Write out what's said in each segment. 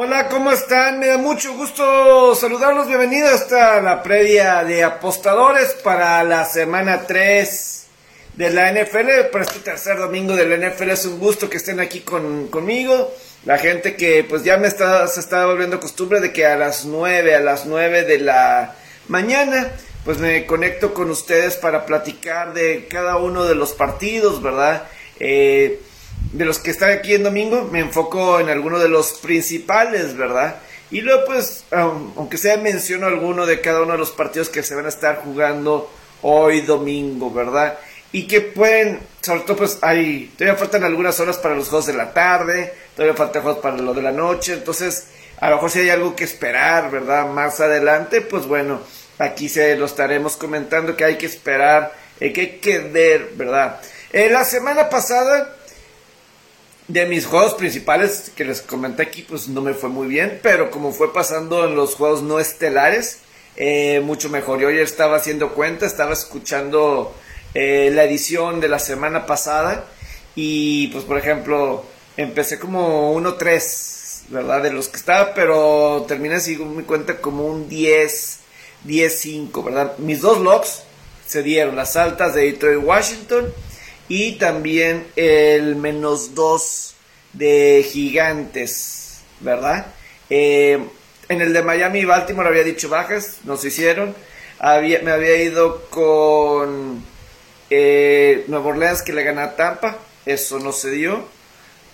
Hola, ¿cómo están? Me da mucho gusto saludarlos. Bienvenidos hasta la previa de apostadores para la semana 3 de la NFL. Para este tercer domingo de la NFL es un gusto que estén aquí conmigo. La gente que pues ya me está, se está volviendo costumbre de que a las 9, a las 9 de la mañana, pues me conecto con ustedes para platicar de cada uno de los partidos, ¿verdad? Eh, de los que están aquí en domingo, me enfoco en alguno de los principales, ¿verdad? Y luego, pues, aunque sea menciono alguno de cada uno de los partidos que se van a estar jugando hoy domingo, ¿verdad? Y que pueden, sobre todo, pues, hay, todavía faltan algunas horas para los juegos de la tarde, todavía faltan juegos para lo de la noche, entonces, a lo mejor si hay algo que esperar, ¿verdad? Más adelante, pues bueno, aquí se lo estaremos comentando que hay que esperar, eh, que hay que ver, ¿verdad? Eh, la semana pasada de mis juegos principales que les comenté aquí, pues no me fue muy bien, pero como fue pasando en los juegos no estelares, eh, mucho mejor. Yo ya estaba haciendo cuenta, estaba escuchando eh, la edición de la semana pasada y pues por ejemplo, empecé como 1-3, ¿verdad? De los que estaba, pero terminé así mi cuenta como un 10, 10-5, ¿verdad? Mis dos logs se dieron, las altas de Detroit Washington y también el menos 2 de Gigantes, ¿verdad? Eh, en el de Miami y Baltimore había dicho bajas, no se hicieron. Había, me había ido con eh, Nueva Orleans que le gana a Tampa, eso no se dio,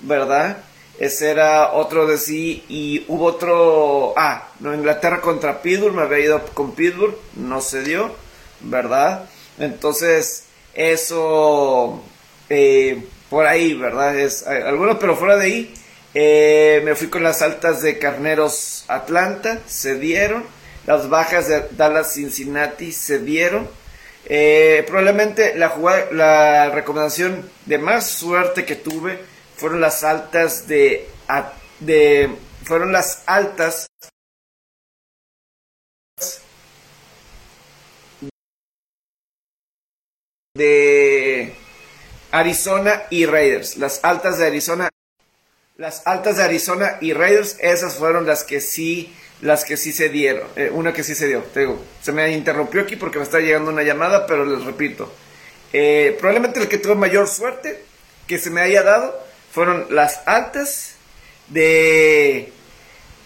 ¿verdad? Ese era otro de sí y hubo otro, ah, no, Inglaterra contra Pittsburgh, me había ido con Pittsburgh, no se dio, ¿verdad? Entonces, eso eh, por ahí, ¿verdad? Es algunos, pero fuera de ahí, eh, me fui con las altas de Carneros Atlanta, se dieron. Las bajas de Dallas Cincinnati se dieron. Eh, probablemente la, la recomendación de más suerte que tuve fueron las altas de, de fueron las altas de Arizona y Raiders. Las altas de Arizona. Las altas de Arizona y Raiders, esas fueron las que sí, las que sí se dieron. Eh, una que sí se dio. Te digo, se me interrumpió aquí porque me está llegando una llamada, pero les repito. Eh, probablemente el que tuvo mayor suerte que se me haya dado fueron las altas de,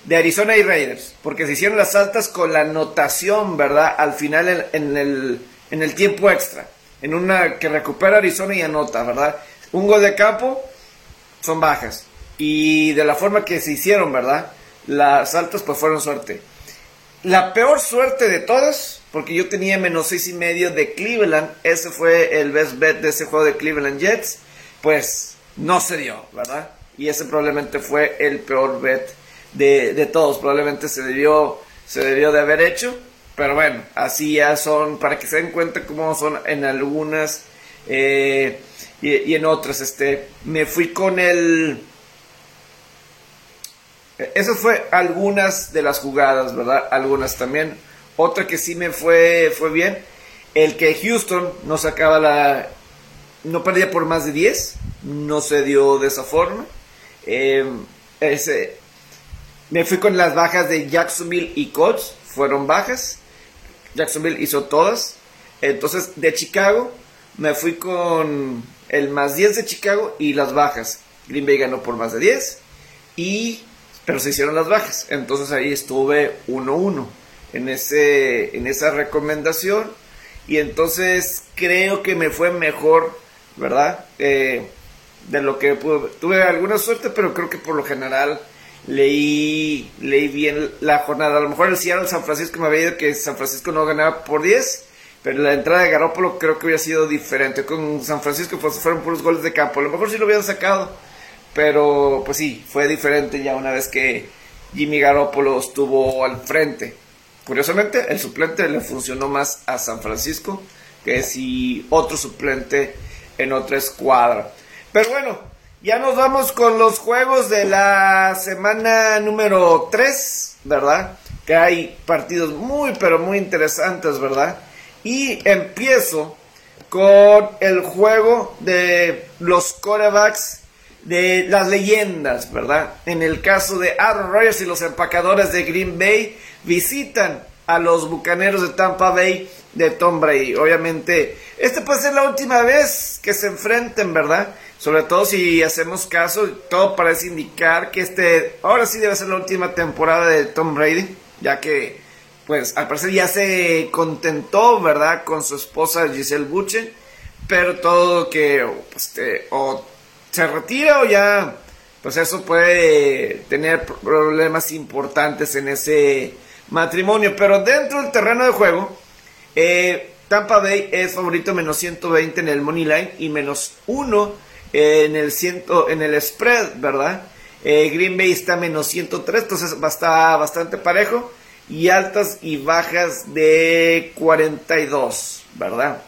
de Arizona y Raiders. Porque se hicieron las altas con la anotación, ¿verdad? Al final en el, en el tiempo extra en una que recupera Arizona y anota, ¿verdad? Un gol de campo son bajas. Y de la forma que se hicieron, ¿verdad? Las altas pues fueron suerte. La peor suerte de todas, porque yo tenía menos seis y medio de Cleveland, ese fue el best bet de ese juego de Cleveland Jets, pues no se dio, ¿verdad? Y ese probablemente fue el peor bet de, de todos, probablemente se debió, se debió de haber hecho, pero bueno, así ya son, para que se den cuenta cómo son en algunas eh, y, en otras. Este, me fui con el... Esas fue algunas de las jugadas, ¿verdad? Algunas también. Otra que sí me fue, fue bien. El que Houston no sacaba la... No perdía por más de 10. No se dio de esa forma. Eh, ese, me fui con las bajas de Jacksonville y Colts. Fueron bajas. Jacksonville hizo todas. Entonces, de Chicago, me fui con el más 10 de Chicago y las bajas. Green Bay ganó por más de 10. Y, pero se hicieron las bajas. Entonces ahí estuve 1-1 en, ese, en esa recomendación. Y entonces creo que me fue mejor, ¿verdad? Eh, de lo que pude. Tuve alguna suerte, pero creo que por lo general leí, leí bien la jornada. A lo mejor el Seattle San Francisco me había ido que San Francisco no ganaba por 10, pero la entrada de Garópolo creo que hubiera sido diferente. Con San Francisco pues, fueron puros goles de campo. A lo mejor sí lo hubieran sacado, pero pues sí, fue diferente ya una vez que Jimmy Garoppolo estuvo al frente. Curiosamente, el suplente le funcionó más a San Francisco que si otro suplente en otra escuadra. Pero bueno, ya nos vamos con los juegos de la semana número 3, ¿verdad? Que hay partidos muy, pero muy interesantes, ¿verdad? Y empiezo con el juego de los corebacks de las leyendas, ¿verdad? En el caso de Aaron Rodgers y los empacadores de Green Bay visitan a los bucaneros de Tampa Bay de Tom Brady. Obviamente, esta puede ser la última vez que se enfrenten, ¿verdad? Sobre todo si hacemos caso, todo parece indicar que este ahora sí debe ser la última temporada de Tom Brady, ya que pues al parecer ya se contentó, ¿verdad? Con su esposa Giselle Buche, pero todo que pues, o se retira o ya, pues eso puede tener problemas importantes en ese matrimonio. Pero dentro del terreno de juego, eh, Tampa Bay es favorito menos 120 en el money line y menos 1 en el, ciento, en el spread, ¿verdad? Eh, Green Bay está menos 103, entonces estar bastante parejo y altas y bajas de 42, ¿verdad?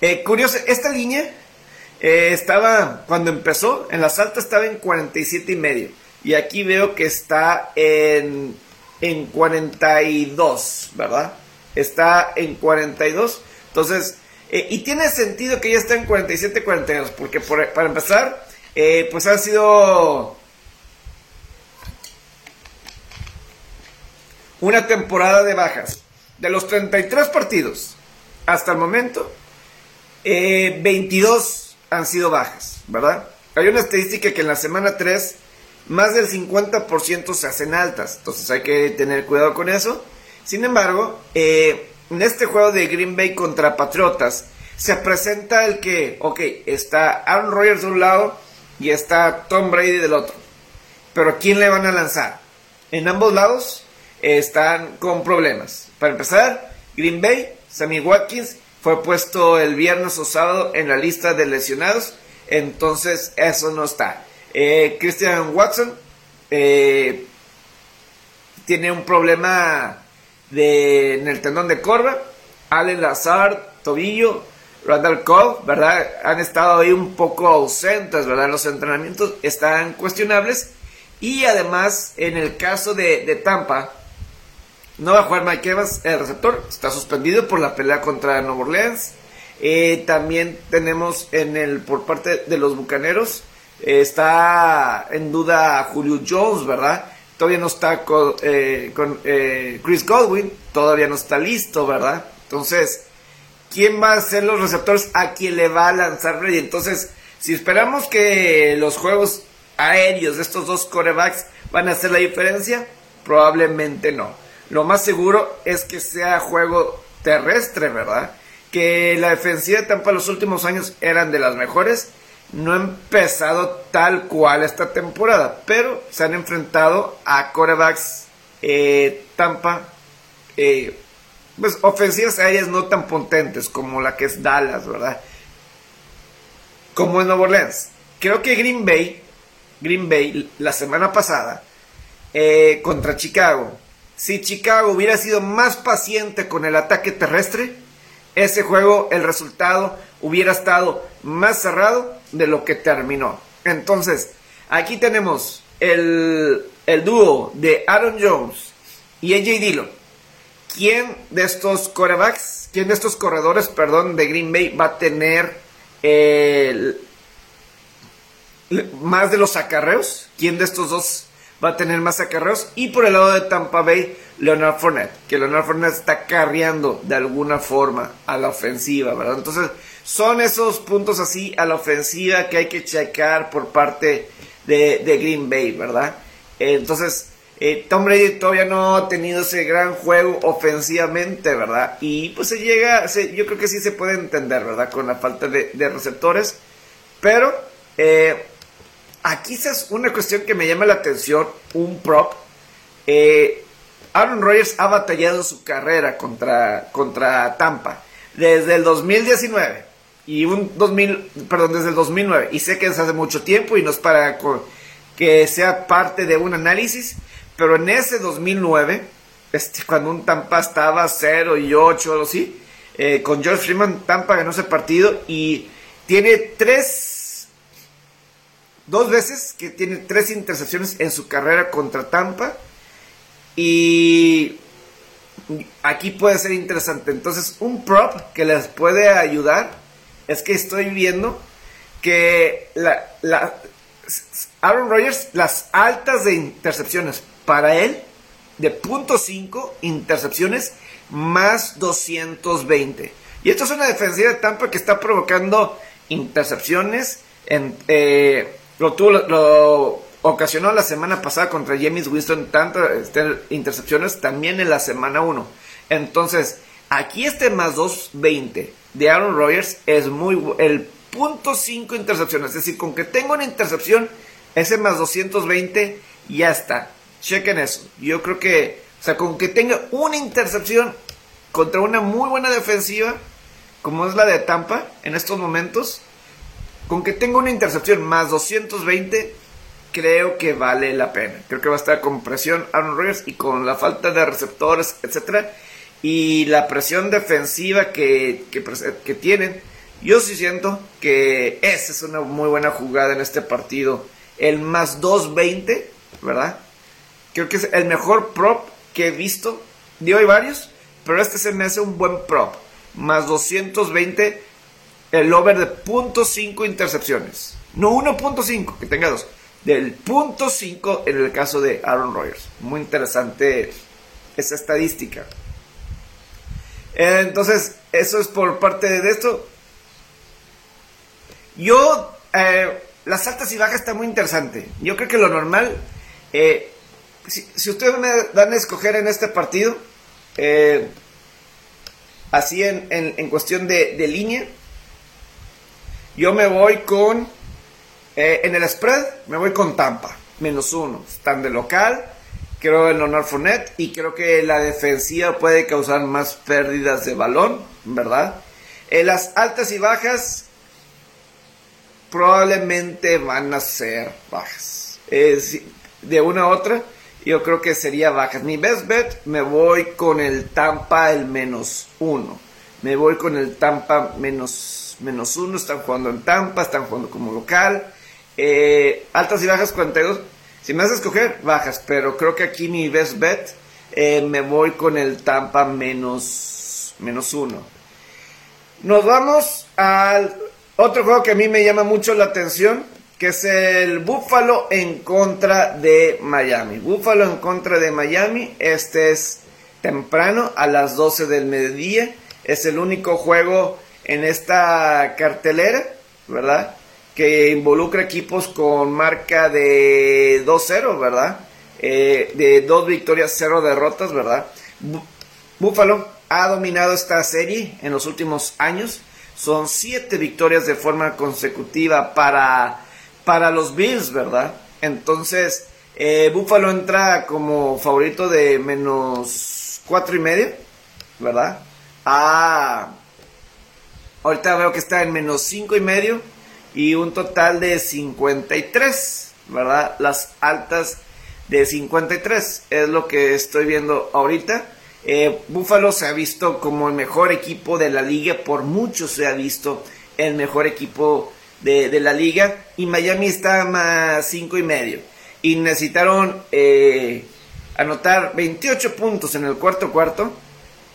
Eh, curioso, esta línea eh, estaba, cuando empezó, en las altas estaba en 47 y medio. Y aquí veo que está en, en 42, ¿verdad? Está en 42. Entonces, eh, y tiene sentido que ya está en 47, 42, porque para empezar, pues ha sido una temporada de bajas. De los 33 partidos hasta el momento, 22 eh, han sido bajas, ¿verdad? Hay una estadística que en la semana 3 más del 50% se hacen altas, entonces hay que tener cuidado con eso. Sin embargo, eh, en este juego de Green Bay contra Patriotas, se presenta el que, ok, está Aaron Rodgers de un lado y está Tom Brady del otro. Pero ¿a quién le van a lanzar? En ambos lados están con problemas. Para empezar, Green Bay, Sammy Watkins fue puesto el viernes o sábado en la lista de lesionados, entonces eso no está. Eh, Christian Watson eh, tiene un problema de, en el tendón de corva. Allen Lazard, tobillo. Randall Cobb, ¿verdad? Han estado ahí un poco ausentes, ¿verdad? Los entrenamientos están cuestionables. Y además, en el caso de, de Tampa, no va a jugar Mike Evans, el receptor, está suspendido por la pelea contra Nueva Orleans. Eh, también tenemos en el por parte de los Bucaneros, eh, está en duda Julio Jones, ¿verdad? Todavía no está con, eh, con Chris Godwin, todavía no está listo, ¿verdad? Entonces, ¿quién va a ser los receptores a quien le va a lanzar Brady? Entonces, si esperamos que los juegos aéreos de estos dos corebacks van a hacer la diferencia, probablemente no lo más seguro es que sea juego terrestre, ¿verdad? Que la defensiva de Tampa los últimos años eran de las mejores. No ha empezado tal cual esta temporada, pero se han enfrentado a corebacks eh, Tampa, eh, pues ofensivas aéreas no tan potentes como la que es Dallas, ¿verdad? Como en Nueva Orleans. Creo que Green Bay, Green Bay la semana pasada, eh, contra Chicago, si Chicago hubiera sido más paciente con el ataque terrestre, ese juego, el resultado hubiera estado más cerrado de lo que terminó. Entonces, aquí tenemos el, dúo de Aaron Jones y AJ Dillon. ¿Quién de estos corebacks, quién de estos corredores, perdón, de Green Bay va a tener más de los acarreos? ¿Quién de estos dos va a tener más acarreos. Y por el lado de Tampa Bay, Leonard Fournette, que Leonard Fournette está carreando de alguna forma a la ofensiva, ¿verdad? Entonces, son esos puntos así a la ofensiva que hay que checar por parte de, Green Bay, ¿verdad? entonces, eh, Tom Brady todavía no ha tenido ese gran juego ofensivamente, ¿verdad? Y pues se llega, yo creo que sí se puede entender, ¿verdad? Con la falta de, de receptores. Pero, eh, aquí es una cuestión que me llama la atención, un prop. Eh, Aaron Rodgers ha batallado su carrera contra, contra Tampa desde el 2019 y un 2000, perdón, desde el 2009 y sé que es hace mucho tiempo y no es para que sea parte de un análisis, pero en ese 2009, este, cuando un Tampa estaba 0 y 8 o algo así, eh, con George Freeman, Tampa ganó ese partido y tiene tres dos veces que tiene tres intercepciones en su carrera contra Tampa. Y aquí puede ser interesante. Entonces, un prop que les puede ayudar es que estoy viendo que Aaron Rodgers, las altas de intercepciones para él, de punto .5 intercepciones, más 220. Y esto es una defensiva de Tampa que está provocando intercepciones. Eh, lo, tuvo, lo, ocasionó la semana pasada contra James Winston tantas este, intercepciones también en la semana 1. Entonces, aquí este más 220 de Aaron Rodgers es muy el punto 5 intercepciones, es decir, con que tenga una intercepción ese más 220 ya está. Chequen eso. Yo creo que o sea, con que tenga una intercepción contra una muy buena defensiva como es la de Tampa en estos momentos, con que tenga una intercepción más 220 creo que vale la pena. Creo que va a estar con presión Aaron Rodgers y con la falta de receptores, etcétera, y la presión defensiva que, que, tienen. Yo sí siento que esa es una muy buena jugada en este partido. El más 220, ¿verdad? Creo que es el mejor prop que he visto. Digo, hay varios, pero este se me hace un buen prop. Más 220, el over de .5 intercepciones. No 1.5, que tenga dos del punto 5 en el caso de Aaron Rodgers. Muy interesante esa estadística. Entonces, eso es por parte de esto. Yo, eh, las altas y bajas está muy interesante. Yo creo que lo normal, eh, si, ustedes me dan a escoger en este partido, eh, así en, cuestión de, de línea, yo me voy con eh, en el spread me voy con Tampa, menos uno. Están de local, creo en Honor Fournette y creo que la defensiva puede causar más pérdidas de balón, ¿verdad? En las altas y bajas probablemente van a ser bajas. de una a otra, yo creo que sería bajas. Mi best bet me voy con el Tampa el menos uno. Me voy con el Tampa menos, menos uno. Están jugando en Tampa, están jugando como local. Eh, altas y bajas 42. Si me haces escoger, bajas. Pero creo que aquí mi best bet eh, me voy con el Tampa menos, menos uno. Nos vamos al otro juego que a mí me llama mucho la atención. Que es el Buffalo en contra de Miami. Buffalo en contra de Miami. Este es temprano a las 12 del mediodía. Es el único juego en esta cartelera, ¿verdad? Que involucra equipos con marca de 2-0, ¿verdad? Eh, de dos victorias, cero derrotas, ¿verdad? Buffalo ha dominado esta serie en los últimos años. Son siete victorias de forma consecutiva para, para los Bills, ¿verdad? Entonces, eh, Buffalo entra como favorito de menos cuatro y medio, ¿verdad? Ah, ahorita veo que está en menos cinco y medio y un total de 53, ¿verdad? Las altas de 53 es lo que estoy viendo ahorita. Eh, Buffalo se ha visto como el mejor equipo de la liga, por mucho se ha visto el mejor equipo de, la liga y Miami está más 5 y medio y necesitaron eh, anotar 28 puntos en el cuarto cuarto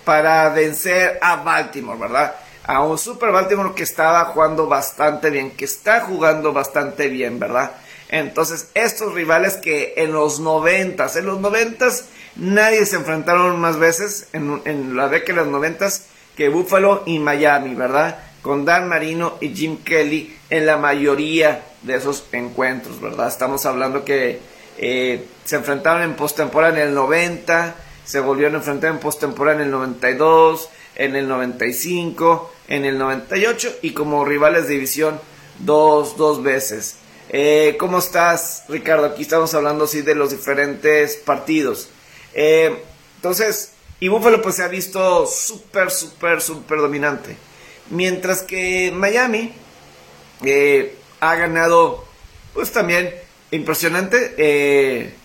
para vencer a Baltimore, ¿verdad? A un Super Baltimore que estaba jugando bastante bien, que está jugando bastante bien, ¿verdad? Entonces, estos rivales que en los noventas, en los noventas nadie se enfrentaron más veces en, la década de los noventas que Buffalo y Miami, ¿verdad? Con Dan Marino y Jim Kelly en la mayoría de esos encuentros, ¿verdad? Estamos hablando que eh, se enfrentaron en postemporada en el 90, se volvieron a enfrentar en postemporada en el 92, en el 95, en el 98 y como rivales de división dos, dos veces. Eh, ¿Cómo estás, Ricardo? Aquí estamos hablando sí de los diferentes partidos. Eh, entonces, y Buffalo pues se ha visto súper, súper, súper dominante. Mientras que Miami eh, ha ganado, pues también impresionante.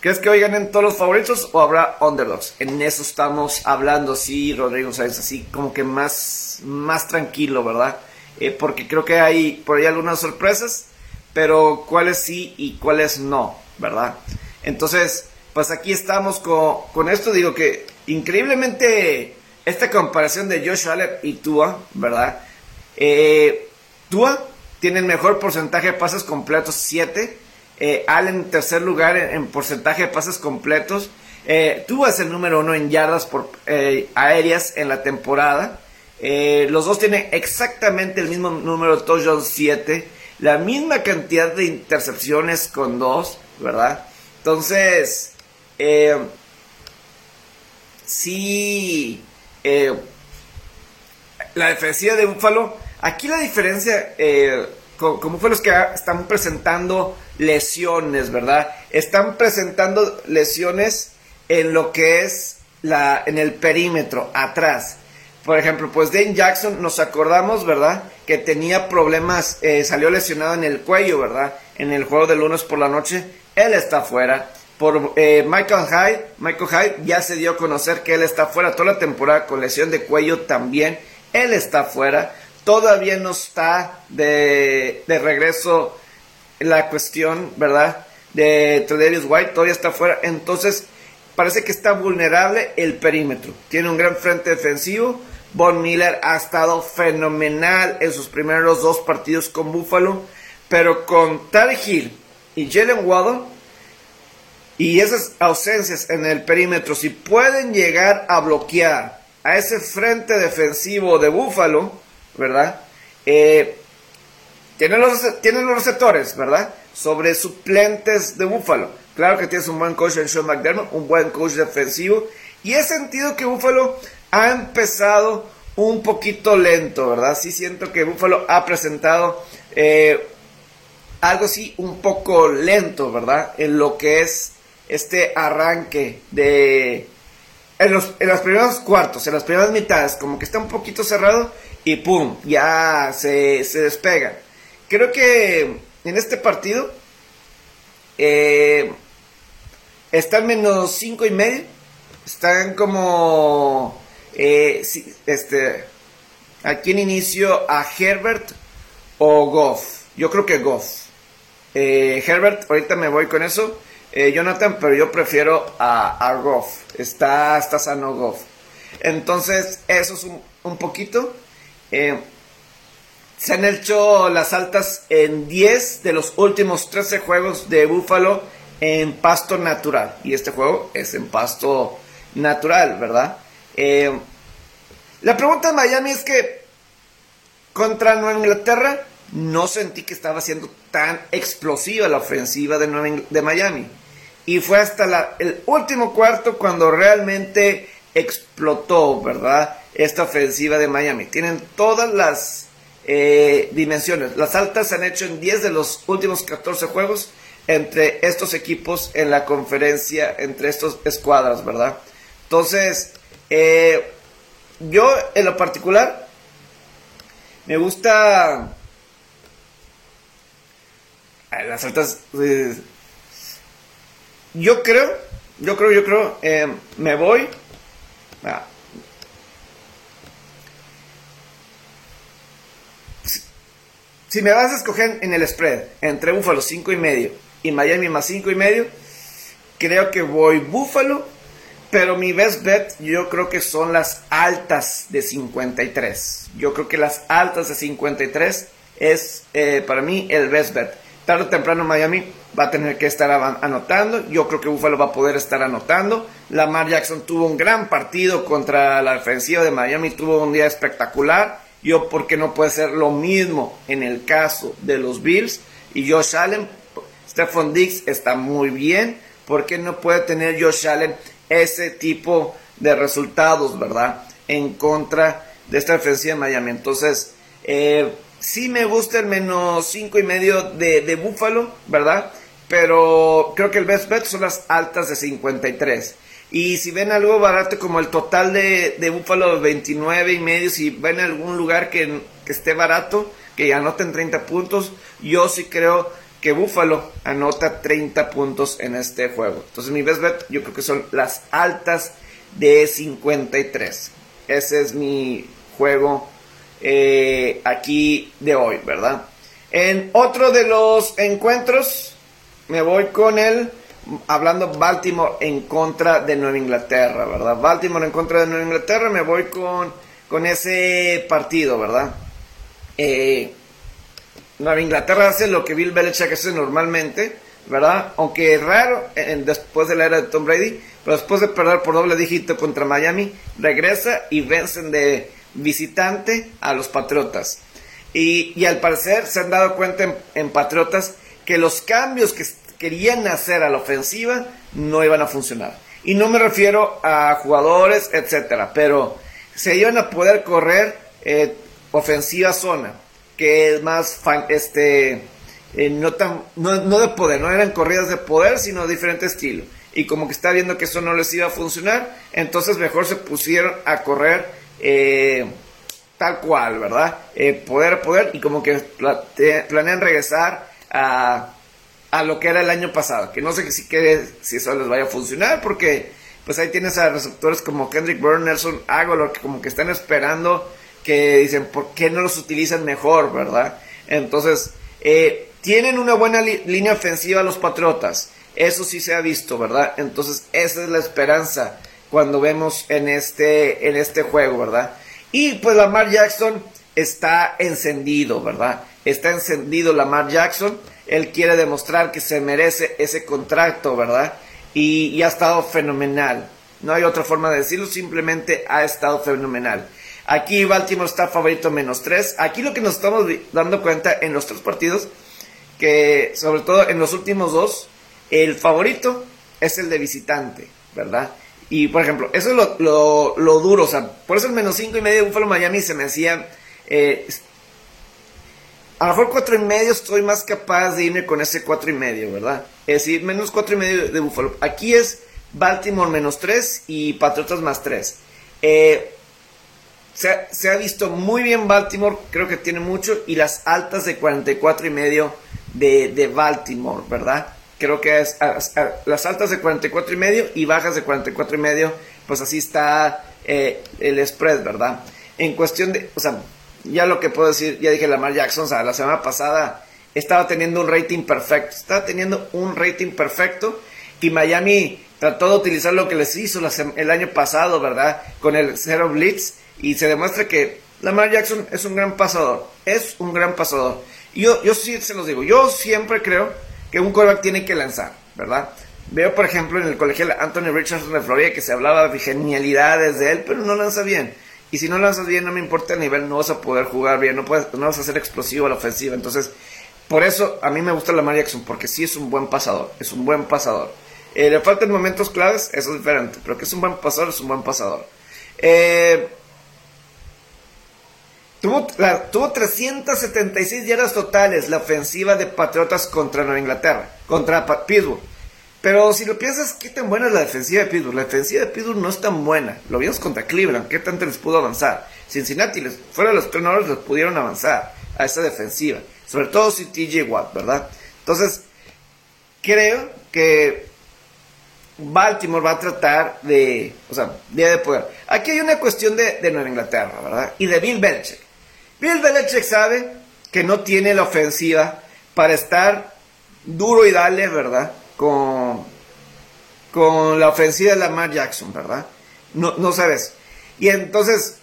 ¿Crees que hoy ganen todos los favoritos o habrá underdogs? En eso estamos hablando, sí, Rodrigo Sáenz, así como que más, más tranquilo, ¿verdad? Eh, porque creo que hay por ahí algunas sorpresas, pero cuáles sí y cuáles no, ¿verdad? Entonces, pues aquí estamos con, con esto, digo que increíblemente esta comparación de Josh Allen y Tua, ¿verdad? Eh, Tua tiene el mejor porcentaje de pases completos, 7. Eh, Allen en tercer lugar en, porcentaje de pases completos. Eh, tú es el número uno en yardas por, eh, aéreas en la temporada. Eh, los dos tienen exactamente el mismo número de touchdowns 7. La misma cantidad de intercepciones con 2, ¿verdad? Entonces, sí, la defensiva de Buffalo Aquí la diferencia con, con Búfalos que están presentando lesiones, ¿verdad? Están presentando lesiones en lo que es la, en el perímetro, atrás. Por ejemplo, pues Dane Jackson, nos acordamos, ¿verdad? Que tenía problemas, eh, salió lesionado en el cuello, ¿verdad? En el juego de lunes por la noche, él está fuera. Por eh, Michael Hyde, Michael Hyde ya se dio a conocer que él está fuera toda la temporada con lesión de cuello también. Él está fuera todavía no está de, de regreso la cuestión, ¿verdad? De Tredarius White, todavía está fuera. Entonces, parece que está vulnerable el perímetro. Tiene un gran frente defensivo. Von Miller ha estado fenomenal en sus primeros dos partidos con Buffalo. Pero con Tarek Hill y Jalen Waddle y esas ausencias en el perímetro, si pueden llegar a bloquear a ese frente defensivo de Buffalo, ¿verdad? Eh, tienen, los, los receptores, ¿verdad? Sobre suplentes de Búfalo. Claro que tienes un buen coach en Sean McDermott, un buen coach defensivo. Y he sentido que Búfalo ha empezado un poquito lento, ¿verdad? Sí siento que Búfalo ha presentado eh, algo así un poco lento, ¿verdad? En lo que es este arranque de... En los, en los primeros cuartos, en las primeras mitades, como que está un poquito cerrado y pum, ya se, se despega. Creo que en este partido eh, están menos cinco y medio. Están como eh, este aquí en inicio a Herbert o Goff. Yo creo que Goff. Eh, Herbert, ahorita me voy con eso. Jonathan, pero yo prefiero a, Goff. Está, está sano Goff. Entonces, eso es un, un poquito. Eh, se han hecho las altas en 10 de los últimos 13 juegos de Búfalo en pasto natural. Y este juego es en pasto natural, ¿verdad? Eh, la pregunta en Miami es que contra Nueva Inglaterra no sentí que estaba siendo tan explosiva la ofensiva de, de Miami. Y fue hasta el último cuarto cuando realmente explotó, ¿verdad? Esta ofensiva de Miami. Tienen todas las eh, dimensiones. Las altas se han hecho en 10 de los últimos 14 juegos entre estos equipos en la conferencia, entre estos escuadras, ¿verdad? Entonces, eh, yo en lo particular, me gusta las altas. Eh, yo creo, yo creo, yo creo, me voy. Ah, Si me vas a escoger en el spread entre Búfalo 5 y medio y Miami más 5 y medio, creo que voy Búfalo, pero mi best bet yo creo que son las altas de 53. Yo creo que las altas de 53 es eh, para mí el best bet. Tarde o temprano Miami va a tener que estar anotando. Yo creo que Búfalo va a poder estar anotando. Lamar Jackson tuvo un gran partido contra la defensiva de Miami, tuvo un día espectacular. Yo, ¿por qué no puede ser lo mismo en el caso de los Bills? Y Josh Allen, Stephon Diggs está muy bien. ¿Por qué no puede tener Josh Allen ese tipo de resultados, verdad? En contra de esta defensiva de Miami. Entonces, eh, sí me gusta el menos cinco y medio de, de Buffalo, ¿verdad? Pero creo que el best bet son las altas de 53. Y si ven algo barato como el total de, de Búfalo 29 y medio, si ven algún lugar que, esté barato, que anoten 30 puntos, yo sí creo que Búfalo anota 30 puntos en este juego. Entonces mi best bet yo creo que son las altas de 53. Ese es mi juego eh, aquí de hoy, ¿verdad? En otro de los encuentros me voy con el hablando Baltimore en contra de Nueva Inglaterra, ¿verdad? Baltimore en contra de Nueva Inglaterra, me voy con, con ese partido, ¿verdad? Eh, Nueva Inglaterra hace lo que Bill Belichick hace normalmente, ¿verdad? Aunque es raro después de la era de Tom Brady, pero después de perder por doble dígito contra Miami, regresa y vencen de visitante a los Patriotas. Y, al parecer se han dado cuenta en, Patriotas que los cambios que querían hacer a la ofensiva no iban a funcionar. Y no me refiero a jugadores, etcétera, pero se iban a poder correr eh, ofensiva zona, que es más este eh, no tan no, no, de poder, no eran corridas de poder, sino de diferente estilo. Y como que está viendo que eso no les iba a funcionar, entonces mejor se pusieron a correr eh, tal cual, ¿verdad? Poder, poder, y como que planean regresar a, a, lo que era el año pasado, que no sé si, que, si eso les vaya a funcionar, porque pues ahí tienes a receptores como Kendrick Byrne, Nelson que como que están esperando que dicen, ¿por qué no los utilizan mejor, verdad? Entonces, eh, tienen una buena línea ofensiva los Patriotas, eso sí se ha visto, ¿verdad? Entonces, esa es la esperanza cuando vemos en este, en este juego, ¿verdad? Y pues Lamar Jackson está encendido, ¿verdad? Está encendido Lamar Jackson. Él quiere demostrar que se merece ese contrato, ¿verdad? Y, ha estado fenomenal. No hay otra forma de decirlo, simplemente ha estado fenomenal. Aquí Baltimore está favorito menos 3. Aquí lo que nos estamos dando cuenta en los tres partidos, que sobre todo en los últimos dos, el favorito es el de visitante, ¿verdad? Y por ejemplo, eso es lo, duro, o sea, por eso el menos 5 y medio de Buffalo Miami se me hacía. Eh, a lo mejor 4 y medio estoy más capaz de irme con ese 4 y medio, ¿verdad? Es decir, menos 4 y medio de Buffalo. Aquí es Baltimore menos 3 y Patriotas más 3. Eh, se, ha visto muy bien Baltimore, creo que tiene mucho, y las altas de 44 y medio de, de Baltimore, ¿verdad? creo que es las altas de 44 y medio y bajas de 44 y medio, pues así está eh, el spread, ¿verdad? En cuestión de, o sea, ya lo que puedo decir, ya dije Lamar Jackson, o sea, la semana pasada estaba teniendo un rating perfecto, estaba teniendo un rating perfecto y Miami trató de utilizar lo que les hizo el año pasado, ¿verdad? Con el Zero Blitz y se demuestra que Lamar Jackson es un gran pasador, es un gran pasador. Y yo, yo sí se los digo, yo siempre creo que un quarterback tiene que lanzar, ¿verdad? Veo, por ejemplo, en el colegial Anthony Richardson de Florida que se hablaba de genialidades de él, pero no lanza bien. Y si no lanzas bien, no me importa el nivel, no vas a poder jugar bien, no, vas a ser explosivo a la ofensiva. Entonces, por eso a mí me gusta la Jackson, porque sí es un buen pasador, es un buen pasador. Eh, le faltan momentos claves, eso es diferente, pero que es un buen pasador, es un buen pasador. Eh, Tuvo, tuvo 376 yardas totales la ofensiva de Patriotas contra Nueva Inglaterra, contra Pittsburgh. Pero si lo piensas, ¿qué tan buena es la defensiva de Pittsburgh? La defensiva de Pittsburgh no es tan buena. Lo vimos contra Cleveland, ¿qué tanto les pudo avanzar? Cincinnati, les, fuera de los entrenadores, les pudieron avanzar a esa defensiva. Sobre todo si TJ Watt, ¿verdad? Entonces, creo que Baltimore va a tratar de, o sea, de poder. Aquí hay una cuestión de, de Nueva Inglaterra, ¿verdad? Y de Bill Belichick. Bill Belichick sabe que no tiene la ofensiva para estar duro y darle, ¿verdad? Con, con la ofensiva de Lamar Jackson, ¿verdad? No, no sabes. Y entonces,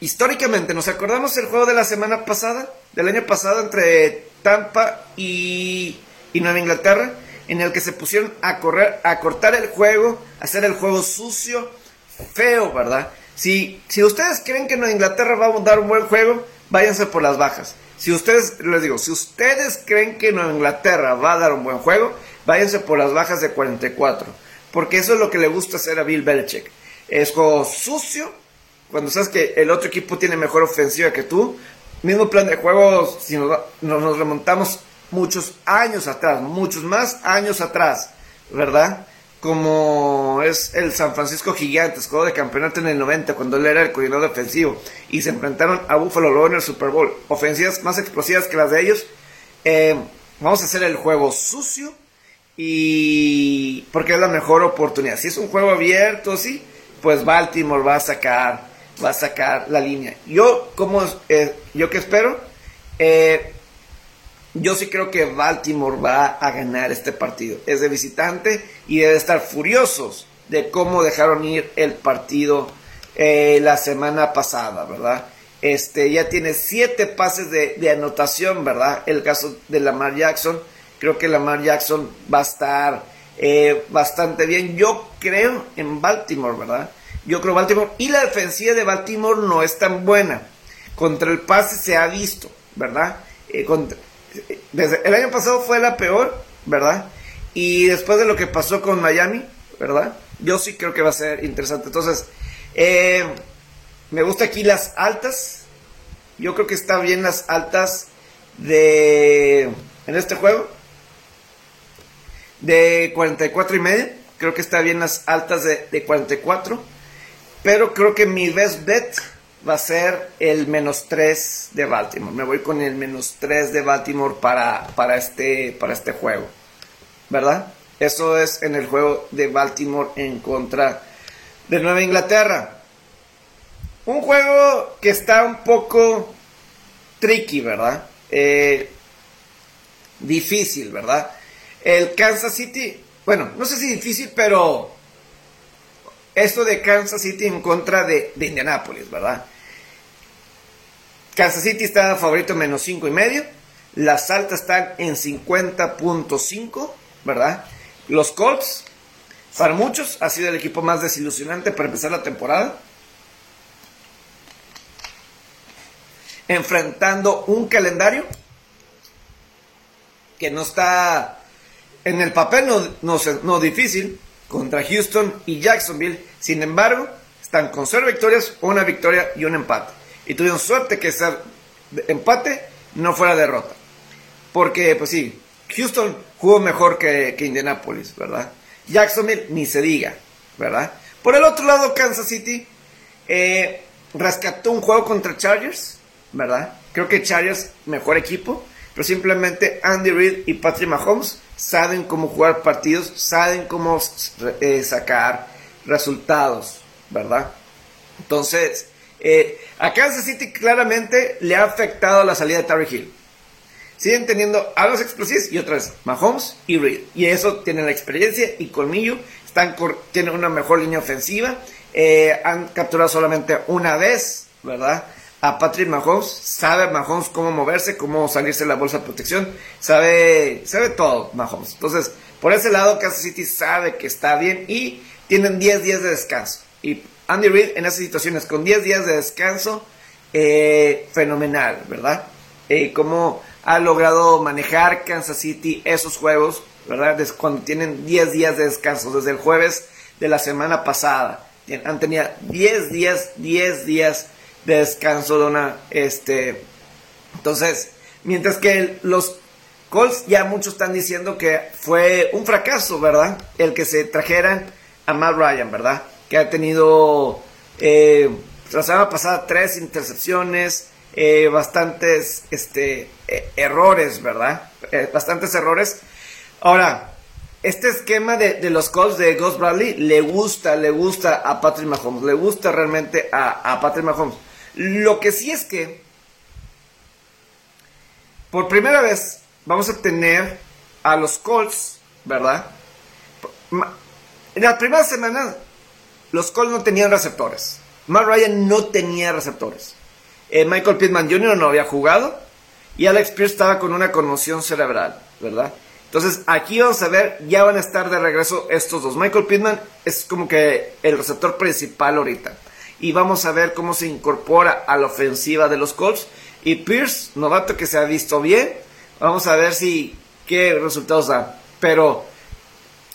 históricamente, ¿nos acordamos el juego de la semana pasada? Del año pasado entre Tampa y, y Nueva Inglaterra, en el que se pusieron a correr, a cortar el juego, a hacer el juego sucio, feo, ¿verdad? Si, si ustedes creen que Nueva Inglaterra va a dar un buen juego, váyanse por las bajas. Si ustedes, les digo, si ustedes creen que Nueva Inglaterra va a dar un buen juego, váyanse por las bajas de 44. Porque eso es lo que le gusta hacer a Bill Belichick. Es juego sucio, cuando sabes que el otro equipo tiene mejor ofensiva que tú. Mismo plan de juego, si nos, nos remontamos muchos años atrás, muchos más años atrás, ¿verdad? como es el San Francisco Gigantes, juego de campeonato en el 90, cuando él era el coordinador defensivo, y se enfrentaron a Buffalo luego en el Super Bowl. Ofensivas más explosivas que las de ellos. Eh, vamos a hacer el juego sucio y porque es la mejor oportunidad. Si es un juego abierto, sí, pues Baltimore va a sacar, va a sacar la línea. Yo, como, eh, yo que espero, eh, yo sí creo que Baltimore va a ganar este partido. Es de visitante y debe estar furiosos de cómo dejaron ir el partido eh, la semana pasada, ¿verdad? este, ya tiene siete pases de, anotación, ¿verdad? El caso de Lamar Jackson. Creo que Lamar Jackson va a estar eh, bastante bien. Yo creo en Baltimore, ¿verdad? Yo creo Baltimore. Y la defensiva de Baltimore no es tan buena. Contra el pase se ha visto, ¿verdad? Eh, desde el año pasado fue la peor, ¿verdad? Y después de lo que pasó con Miami, ¿verdad? Yo sí creo que va a ser interesante. Entonces, eh, me gusta aquí las altas. Yo creo que está bien las altas de en este juego. De 44 y medio. Creo que está bien las altas de, de 44. Pero creo que mi best bet va a ser el menos 3 de Baltimore. Me voy con el menos 3 de Baltimore para, para, este, para este juego. ¿Verdad? Eso es en el juego de Baltimore en contra de Nueva Inglaterra. Un juego que está un poco tricky, ¿verdad? Eh, difícil, ¿verdad? El Kansas City, bueno, no sé si difícil, pero esto de Kansas City en contra de, de Indianapolis, ¿verdad? Kansas City está favorito menos 5 y medio. Las altas están en 50.5, ¿verdad? Los Colts, para muchos, ha sido el equipo más desilusionante para empezar la temporada. Enfrentando un calendario que no está en el papel no, no, difícil contra Houston y Jacksonville. Sin embargo, están con cero victorias, una victoria y un empate. Y tuvieron suerte que ese empate no fuera derrota. Porque, pues sí, Houston jugó mejor que, que Indianapolis, ¿verdad? Jacksonville ni se diga, ¿verdad? Por el otro lado, Kansas City eh, rescató un juego contra Chargers, ¿verdad? Creo que Chargers mejor equipo, pero simplemente Andy Reid y Patrick Mahomes saben cómo jugar partidos, saben cómo eh, sacar resultados, ¿verdad? Entonces, eh, a Kansas City claramente le ha afectado la salida de Terry Hill siguen teniendo a los explosivos y otras Mahomes y Reed. Y eso tienen la experiencia y colmillo. Están, tienen una mejor línea ofensiva. Eh, han capturado solamente una vez, ¿verdad? A Patrick Mahomes. Sabe Mahomes cómo moverse, cómo salirse de la bolsa de protección. Sabe, sabe todo Mahomes. Entonces, por ese lado, Kansas City sabe que está bien y tienen 10 días de descanso. Y Andy Reid en esas situaciones con 10 días de descanso, eh, fenomenal, ¿verdad? Eh, como ha logrado manejar Kansas City esos juegos, ¿verdad? Cuando tienen 10 días de descanso, desde el jueves de la semana pasada. Han tenido 10 días, 10 días de descanso de una, este, entonces, mientras que los Colts ya muchos están diciendo que fue un fracaso, ¿verdad? El que se trajeran a Matt Ryan, ¿verdad? Que ha tenido eh, la semana pasada tres intercepciones, eh, bastantes este, eh, errores, ¿verdad? Eh, bastantes errores. Ahora, este esquema de, los calls de Ghost Bradley le gusta, le gusta a Patrick Mahomes, le gusta realmente a Patrick Mahomes. Lo que sí es que, por primera vez, vamos a tener a los Colts, ¿verdad? En la primera semana, los Colts no tenían receptores. Matt Ryan no tenía receptores. Eh, Michael Pittman Jr. no había jugado y Alex Pierce estaba con una conmoción cerebral, ¿verdad? Entonces aquí vamos a ver, ya van a estar de regreso estos dos. Michael Pittman es como que el receptor principal ahorita. Y vamos a ver cómo se incorpora a la ofensiva de los Colts. Y Pierce, novato que se ha visto bien. Vamos a ver si qué resultados da. Pero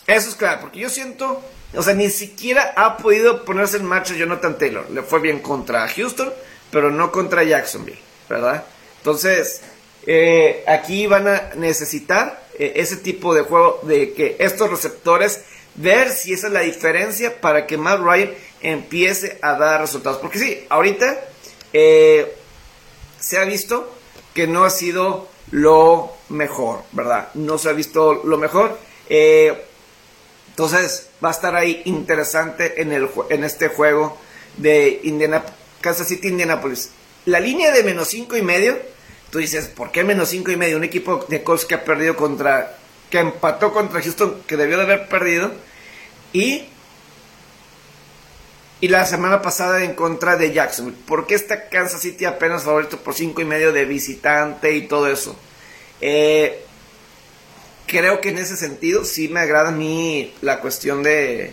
eso es claro, porque yo siento, o sea, ni siquiera ha podido ponerse en marcha Jonathan Taylor. Le fue bien contra Houston pero no contra Jacksonville, ¿verdad? Entonces, eh, aquí van a necesitar eh, ese tipo de juego de que estos receptores, ver si esa es la diferencia para que Matt Ryan empiece a dar resultados. Porque sí, ahorita eh, se ha visto que no ha sido lo mejor, ¿verdad? No se ha visto lo mejor. entonces va a estar ahí interesante en, el, en este juego de Indianapolis Kansas City, Indianapolis. La línea de menos cinco y medio, tú dices, ¿por qué menos cinco y medio? Un equipo de Colts que ha perdido contra, que empató contra Houston, que debió de haber perdido, y y la semana pasada en contra de Jacksonville. ¿Por qué está Kansas City apenas favorito por cinco y medio de visitante y todo eso? Eh, creo que en ese sentido sí me agrada a mí la cuestión de,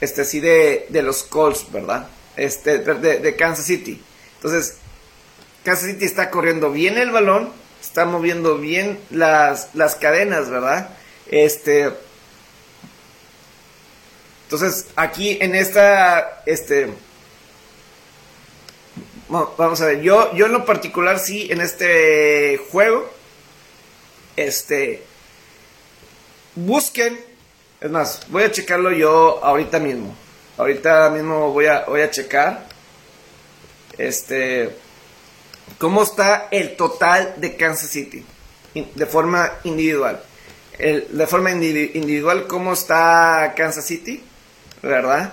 este sí, de, de los Colts, ¿verdad? Este, de, de, Kansas City. Entonces, Kansas City está corriendo bien el balón, está moviendo bien las, las cadenas, ¿verdad? Este, entonces, aquí en esta, este, vamos a ver, yo, yo en lo particular sí, en este juego, este, busquen, es más, voy a checarlo yo ahorita mismo, ahorita mismo voy a, voy a checar, este, cómo está el total de Kansas City, de forma individual. El, de forma individual, cómo está Kansas City ¿verdad?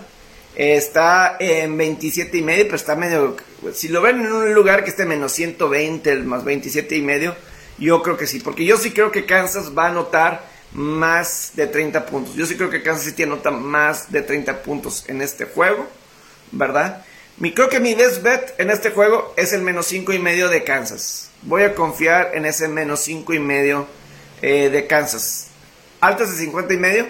Está en 27 y medio, pero está medio... Si lo ven en un lugar que esté menos 120, el más 27 y medio, yo creo que sí, porque yo sí creo que Kansas va a anotar más de 30 puntos. Yo sí creo que Kansas City anota más de 30 puntos en este juego, ¿verdad? Mi, creo que mi best bet en este juego es el menos 5 y medio de Kansas. Voy a confiar en ese menos 5 y medio eh, de Kansas. Altas de 50 y medio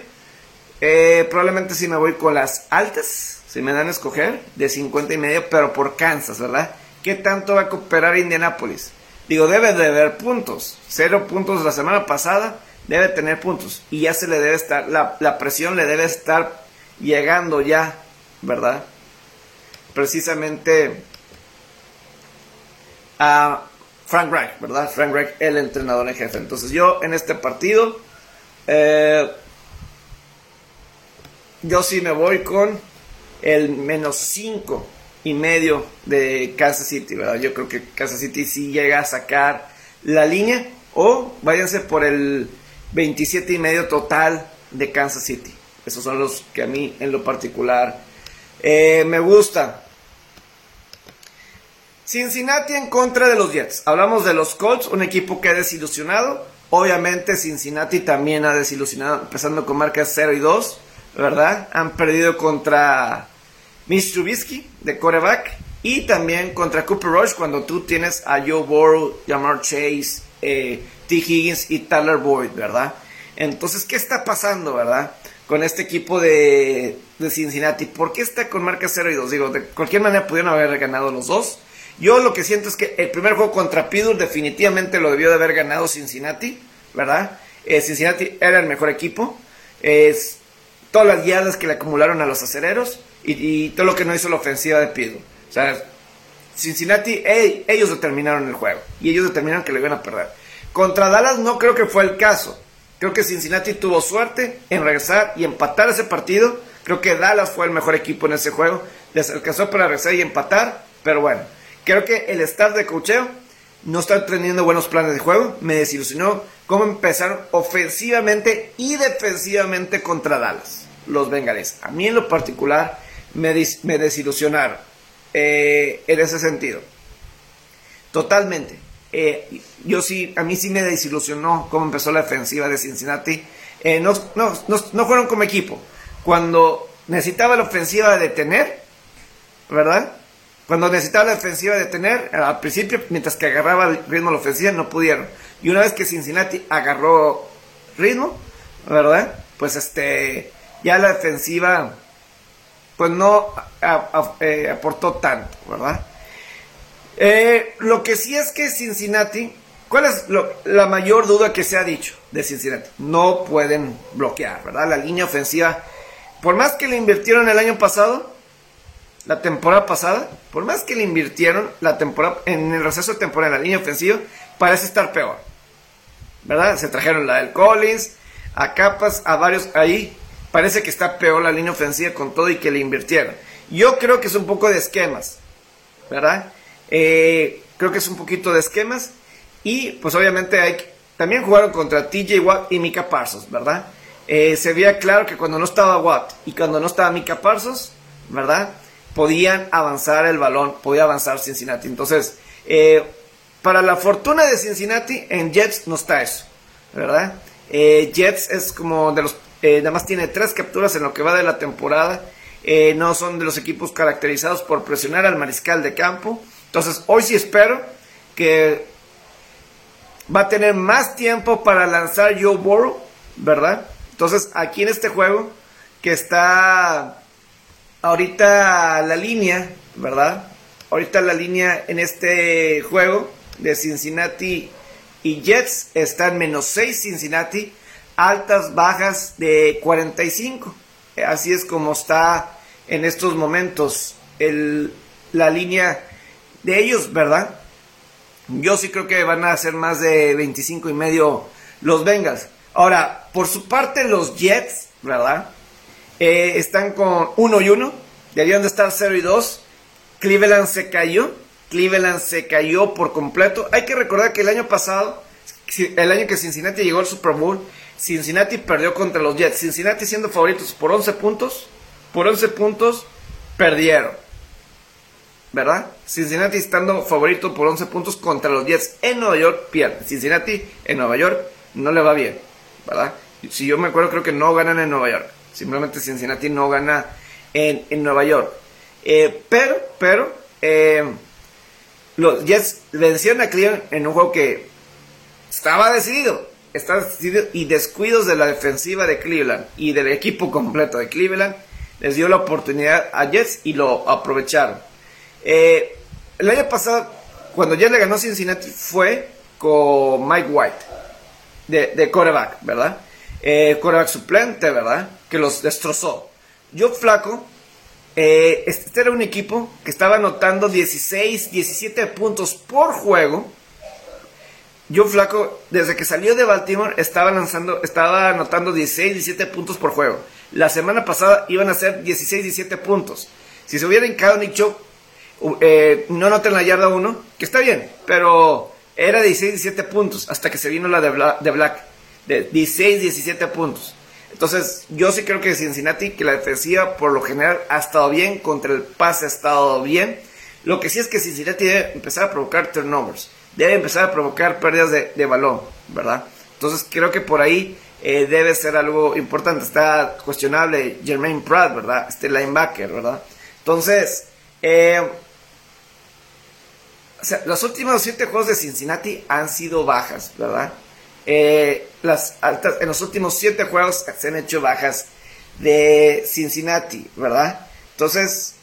eh, probablemente sí me voy con las altas, si me dan a escoger, de 50 y medio, pero por Kansas, ¿verdad? ¿Qué tanto va a cooperar Indianapolis? Digo, debe de haber puntos. Cero puntos la semana pasada, debe tener puntos. Y ya se le debe estar, la, la presión le debe estar llegando ya, ¿verdad? Precisamente a Frank Reich, ¿verdad? Frank Reich, el entrenador en jefe. Entonces yo en este partido... Eh, yo sí me voy con el menos 5 y medio de Kansas City, ¿verdad? Yo creo que Kansas City sí llega a sacar la línea o váyanse por el 27 y medio total de Kansas City. Esos son los que a mí en lo particular eh, me gusta. Cincinnati en contra de los Jets. Hablamos de los Colts, un equipo que ha desilusionado. Obviamente Cincinnati también ha desilusionado, empezando con marcas 0 y 2. ¿Verdad? Han perdido contra Mitch de coreback y también contra Cooper Rush cuando tú tienes a Joe Burrow, Jamar Chase, eh, T. Higgins y Tyler Boyd, ¿verdad? Entonces, ¿qué está pasando, verdad? Con este equipo de, de Cincinnati. ¿Por qué está con marca 0 y 2? Digo, de cualquier manera pudieron haber ganado los dos. Yo lo que siento es que el primer juego contra Pittsburgh definitivamente lo debió de haber ganado Cincinnati, ¿verdad? Eh, Cincinnati era el mejor equipo. Todas las guiadas que le acumularon a los acereros y, todo lo que no hizo la ofensiva de Pido. O sea, Cincinnati, ellos determinaron el juego y ellos determinaron que le iban a perder. Contra Dallas no creo que fue el caso. Creo que Cincinnati tuvo suerte en regresar y empatar ese partido. Creo que Dallas fue el mejor equipo en ese juego. Les alcanzó para regresar y empatar. Pero bueno, creo que el staff de cocheo no está teniendo buenos planes de juego. Me desilusionó cómo empezaron ofensivamente y defensivamente contra Dallas los bengalíes. A mí en lo particular me, me desilusionaron eh, en ese sentido. Totalmente. Eh, yo sí, a mí sí me desilusionó cómo empezó la defensiva de Cincinnati. Eh, no, no, no, fueron como equipo. Cuando necesitaba la ofensiva de detener, ¿verdad? Cuando necesitaba la defensiva de detener, al principio, mientras que agarraba el ritmo la ofensiva, no pudieron. Y una vez que Cincinnati agarró ritmo, ¿verdad? Pues este, ya la defensiva pues no eh, aportó tanto, ¿verdad? Eh, lo que sí es que Cincinnati, ¿cuál es la mayor duda que se ha dicho de Cincinnati? No pueden bloquear, ¿verdad? La línea ofensiva, por más que le invirtieron el año pasado, la temporada pasada, por más que le invirtieron la temporada, en el receso de temporada en la línea ofensiva, parece estar peor, ¿verdad? Se trajeron la del Collins, a capas, a varios ahí, parece que está peor la línea ofensiva con todo y que le invirtieron. Yo creo que es un poco de esquemas, ¿verdad? Eh, creo que es un poquito de esquemas. Y pues obviamente hay, también jugaron contra TJ Watt y Mika Parsons, ¿verdad? Eh, se veía claro que cuando no estaba Watt y cuando no estaba Mika Parsons, ¿verdad? Podían avanzar el balón, podía avanzar Cincinnati. Entonces, eh, para la fortuna de Cincinnati, en Jets no está eso, ¿verdad? Jets es como de los eh, nada más tiene tres capturas en lo que va de la temporada. eh, no son de los equipos caracterizados por presionar al mariscal de campo. Entonces, hoy sí espero que va a tener más tiempo para lanzar Joe Burrow, ¿verdad? Entonces, aquí en este juego, que está ahorita la línea, ¿verdad? Ahorita la línea en este juego de Cincinnati y Jets está en menos 6 Cincinnati, altas, bajas de 45. Así es como está en estos momentos el, la línea de ellos, ¿verdad? Yo sí creo que van a ser más de 25 y medio los Bengals. Ahora, por su parte, los Jets, ¿verdad? Eh, están con 1 y 1. Deberían de estar 0 y 2. Cleveland se cayó. Cleveland se cayó por completo. Hay que recordar que el año pasado, el año que Cincinnati llegó al Super Bowl, Cincinnati perdió contra los Jets. Cincinnati siendo favoritos por 11 puntos. Por 11 puntos perdieron. ¿Verdad? Cincinnati estando favorito por 11 puntos contra los Jets en Nueva York pierde. Cincinnati en Nueva York no le va bien. ¿Verdad? Si yo me acuerdo creo que no ganan en Nueva York. Simplemente Cincinnati no gana en, Nueva York. Eh, pero, pero, eh, los Jets vencieron a Cleveland en un juego que estaba decidido y descuidos de la defensiva de Cleveland y del equipo completo de Cleveland les dio la oportunidad a Jets y lo aprovecharon. Eh, el año pasado, cuando Jets le ganó Cincinnati, fue con Mike White, de, de quarterback, ¿verdad? Eh, quarterback suplente, ¿verdad? Que los destrozó. Yo flaco, eh, este era un equipo que estaba anotando 16, 17 puntos por juego yo Flaco, desde que salió de Baltimore, estaba lanzando, estaba anotando 16, 17 puntos por juego. La semana pasada iban a ser 16, 17 puntos. Si se hubiera hincado Nick Chubb, eh, no noten la yarda 1, que está bien, pero era 16, 17 puntos hasta que se vino la de, de Black, de 16, 17 puntos. Entonces, yo sí creo que Cincinnati, que la defensiva por lo general ha estado bien, contra el pase ha estado bien. Lo que sí es que Cincinnati debe empezar a provocar turnovers debe empezar a provocar pérdidas de, balón, ¿verdad? Entonces creo que por ahí eh, debe ser algo importante. Está cuestionable Jermaine Pratt, ¿verdad? Este linebacker, ¿verdad? Entonces, eh, los últimos siete juegos de Cincinnati han sido bajas, ¿verdad? Eh, las altas, en los últimos siete juegos se han hecho bajas de Cincinnati, ¿verdad? Entonces,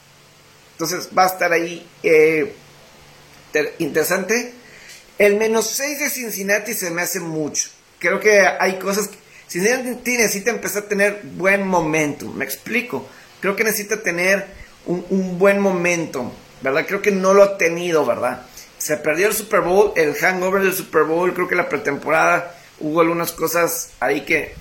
entonces va a estar ahí interesante el menos 6 de Cincinnati se me hace mucho. Creo que hay cosas que Cincinnati necesita empezar a tener buen momentum. Me explico. Creo que necesita tener un, buen momento, ¿verdad? Creo que no lo ha tenido, ¿verdad? Se perdió el Super Bowl, el hangover del Super Bowl. Creo que la pretemporada hubo algunas cosas ahí que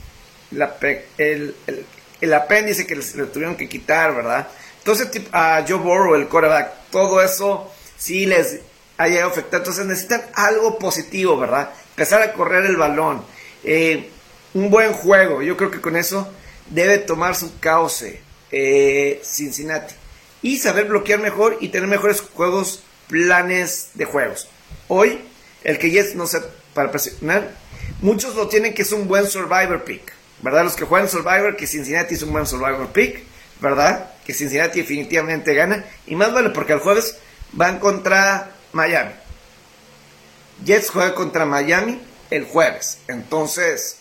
el, apéndice que le tuvieron que quitar, ¿verdad? Entonces, a Joe Burrow, el quarterback, todo eso sí les ha llegado Entonces necesitan algo positivo, ¿verdad? Empezar a correr el balón. Eh, un buen juego. Yo creo que con eso debe tomar su cauce eh, Cincinnati. Y saber bloquear mejor y tener mejores juegos, planes de juegos. Hoy, el que Jets no sé, para presionar, muchos lo tienen que es un buen survivor pick. ¿Verdad? Los que juegan Survivor, que Cincinnati es un buen survivor pick. ¿Verdad? Que Cincinnati definitivamente gana. Y más vale porque el jueves van contra Miami. Jets juega contra Miami el jueves. Entonces,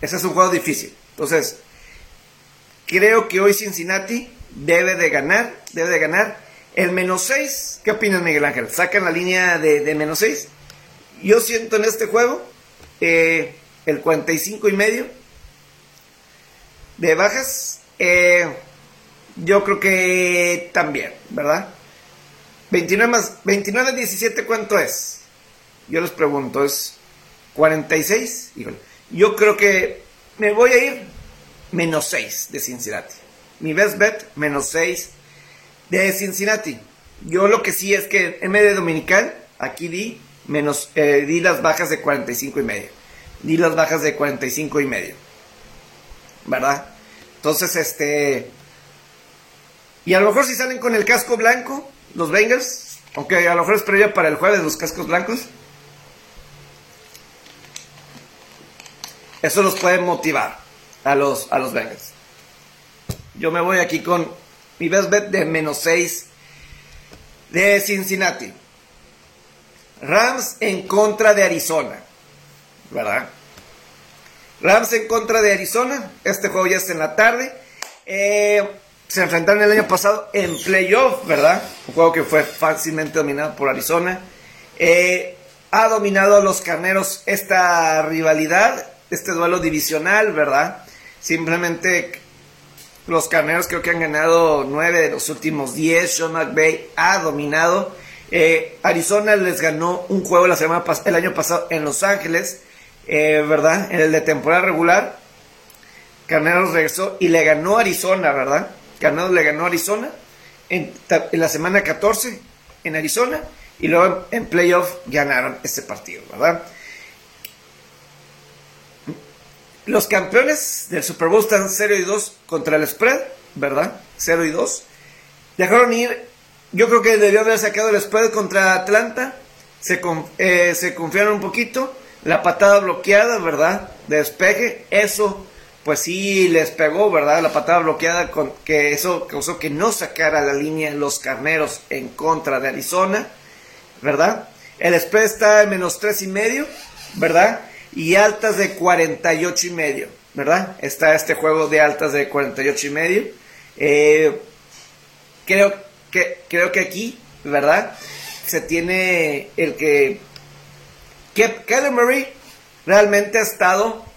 ese es un juego difícil. Entonces, creo que hoy Cincinnati debe de ganar, debe de ganar el menos 6. ¿Qué opinas, Miguel Ángel? ¿Sacan la línea de, menos 6? Yo siento en este juego eh, el 45 y medio de bajas. Eh, yo creo que también, ¿verdad? 29 más 29 17, ¿cuánto es? Yo les pregunto, ¿es 46? Híjole. Yo creo que me voy a ir menos 6 de Cincinnati. Mi best bet, menos 6 de Cincinnati. Yo lo que sí es que en medio dominical, aquí di, menos, eh, di las bajas de 45 y medio. Di las bajas de 45 y medio. ¿Verdad? Entonces, este... Y a lo mejor si salen con el casco blanco, los Bengals, aunque a lo mejor es previa para el jueves los cascos blancos. Eso los puede motivar a los, a los Bengals. Yo me voy aquí con mi best bet de menos 6 de Cincinnati. Rams en contra de Arizona. ¿Verdad? Rams en contra de Arizona. Este juego ya está en la tarde. Eh, se enfrentaron el año pasado en playoff, ¿verdad? Un juego que fue fácilmente dominado por Arizona. Eh, ha dominado a los carneros esta rivalidad, este duelo divisional, ¿verdad? Simplemente los carneros creo que han ganado nueve de los últimos diez. Sean McVay ha dominado. Eh, Arizona les ganó un juego la semana el año pasado en Los Ángeles, eh, ¿verdad? En el de temporada regular. Carneros regresó y le ganó Arizona, ¿verdad? Carneros le ganó Arizona en, en la semana 14 en Arizona y luego en, playoff ganaron este partido, ¿verdad? Los campeones del Super Bowl están 0 y 2 contra el spread, ¿verdad? 0 y 2. Dejaron ir, yo creo que debió haber sacado el spread contra Atlanta. Se, eh, se confiaron un poquito. La patada bloqueada, ¿verdad? De despeje. Eso, pues sí les pegó, ¿verdad? La patada bloqueada, con, que eso causó que no sacara la línea los carneros en contra de Arizona. ¿verdad? El spread está en menos tres y medio, ¿verdad? Y altas de 48 y medio, ¿verdad? Está este juego de altas de 48 y medio. Eh, creo, que, creo que aquí, ¿verdad? Se tiene el que... que Keller Murray realmente ha estado...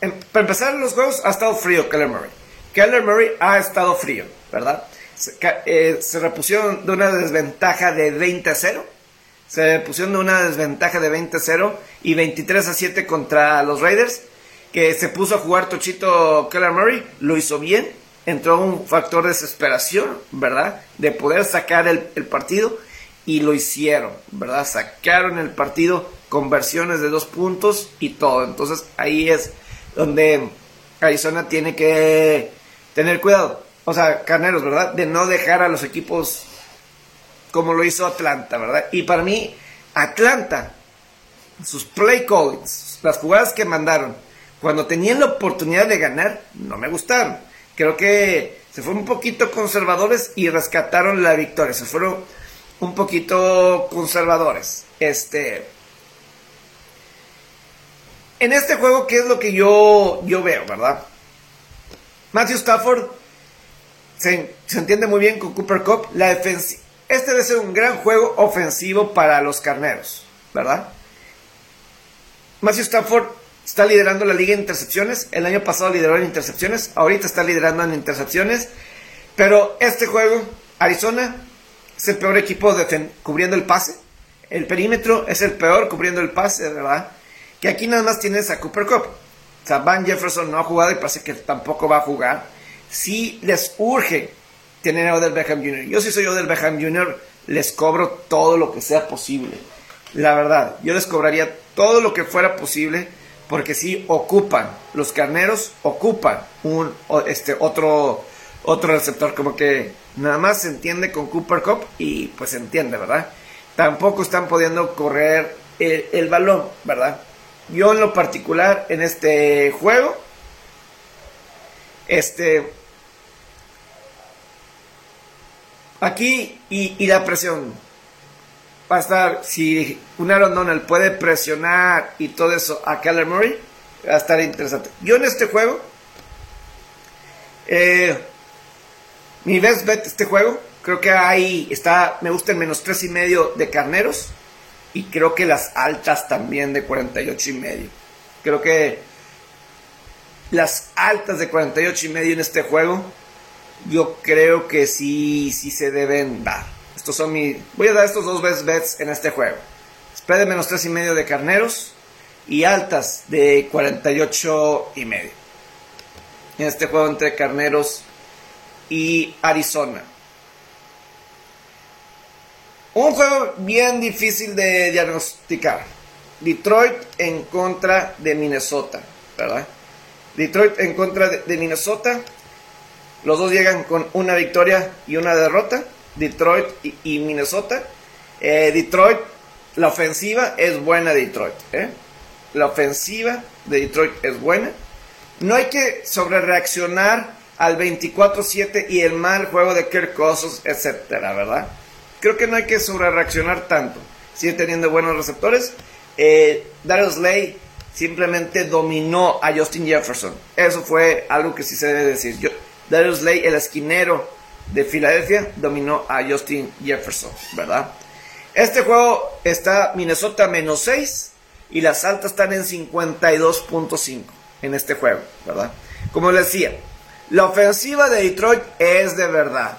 para empezar los juegos ha estado frío Keller Murray. Keller Murray ha estado frío, ¿verdad? Eh, se, repusieron de una desventaja de 20 a 0. Se pusieron de una desventaja de 20 a 0 y 23 a 7 contra los Raiders. Que se puso a jugar Tochito Keller Murray, lo hizo bien. Entró un factor de desesperación, ¿verdad? De poder sacar el, el partido y lo hicieron, ¿verdad? Sacaron el partido con versiones de dos puntos y todo. Entonces ahí es donde Arizona tiene que tener cuidado o sea, carneros, ¿verdad? De no dejar a los equipos como lo hizo Atlanta, ¿verdad? Y para mí, Atlanta, sus play callings, las jugadas que mandaron, cuando tenían la oportunidad de ganar, no me gustaron. Creo que se fueron un poquito conservadores y rescataron la victoria. Se fueron un poquito conservadores. Este. En este juego, ¿qué es lo que yo, yo veo, verdad? Matthew Stafford se, entiende muy bien con Cooper Cup. La este debe ser un gran juego ofensivo para los carneros, ¿verdad? Matthew Stafford está liderando la liga de intercepciones. El año pasado lideró en intercepciones. Ahorita está liderando en intercepciones. Pero este juego, Arizona es el peor equipo cubriendo el pase. El perímetro es el peor cubriendo el pase, ¿verdad? Que aquí nada más tienes a Cooper Cup. O sea, Van Jefferson no ha jugado y parece que tampoco va a jugar si les urge tener a Odell Beckham Jr. Yo si soy Odell Beckham Jr., les cobro todo lo que sea posible. La verdad, yo les cobraría todo lo que fuera posible porque si ocupan, los carneros ocupan un este otro otro receptor como que nada más se entiende con Cooper Cup y pues se entiende, ¿verdad? Tampoco están pudiendo correr el balón, ¿verdad? Yo en lo particular en este juego este Aquí, y, la presión. Va a estar, si un Aaron Donald puede presionar y todo eso a Keller Murray, va a estar interesante. Yo en este juego, eh, mi best bet este juego, creo que ahí está, me gusta el menos tres y medio de carneros y creo que las altas también de 48 y medio. Creo que las altas de 48 y medio en este juego yo creo que sí, sí se deben dar. Estos son mi. Voy a dar estos dos best bets en este juego. Spread de menos tres y medio de carneros y altas de 48 y medio. En este juego entre carneros y Arizona. Un juego bien difícil de diagnosticar. Detroit en contra de Minnesota, ¿verdad? Detroit en contra de Minnesota. Los dos llegan con una victoria y una derrota, Detroit y, Minnesota. Eh, Detroit, la ofensiva es buena de Detroit. ¿eh? La ofensiva de Detroit es buena. no hay que sobrereaccionar al 24-7 y el mal juego de Kirk Cousins, etcétera, ¿verdad? Creo que no hay que sobrereaccionar tanto. Sigue teniendo buenos receptores. Eh, Darius Slay simplemente dominó a Justin Jefferson. Eso fue algo que sí se debe decir. Darius Slay, el esquinero de Filadelfia, dominó a Justin Jefferson, ¿verdad? Este juego está Minnesota menos 6 y las altas están en 52.5 en este juego, ¿verdad? Como les decía, la ofensiva de Detroit es de verdad.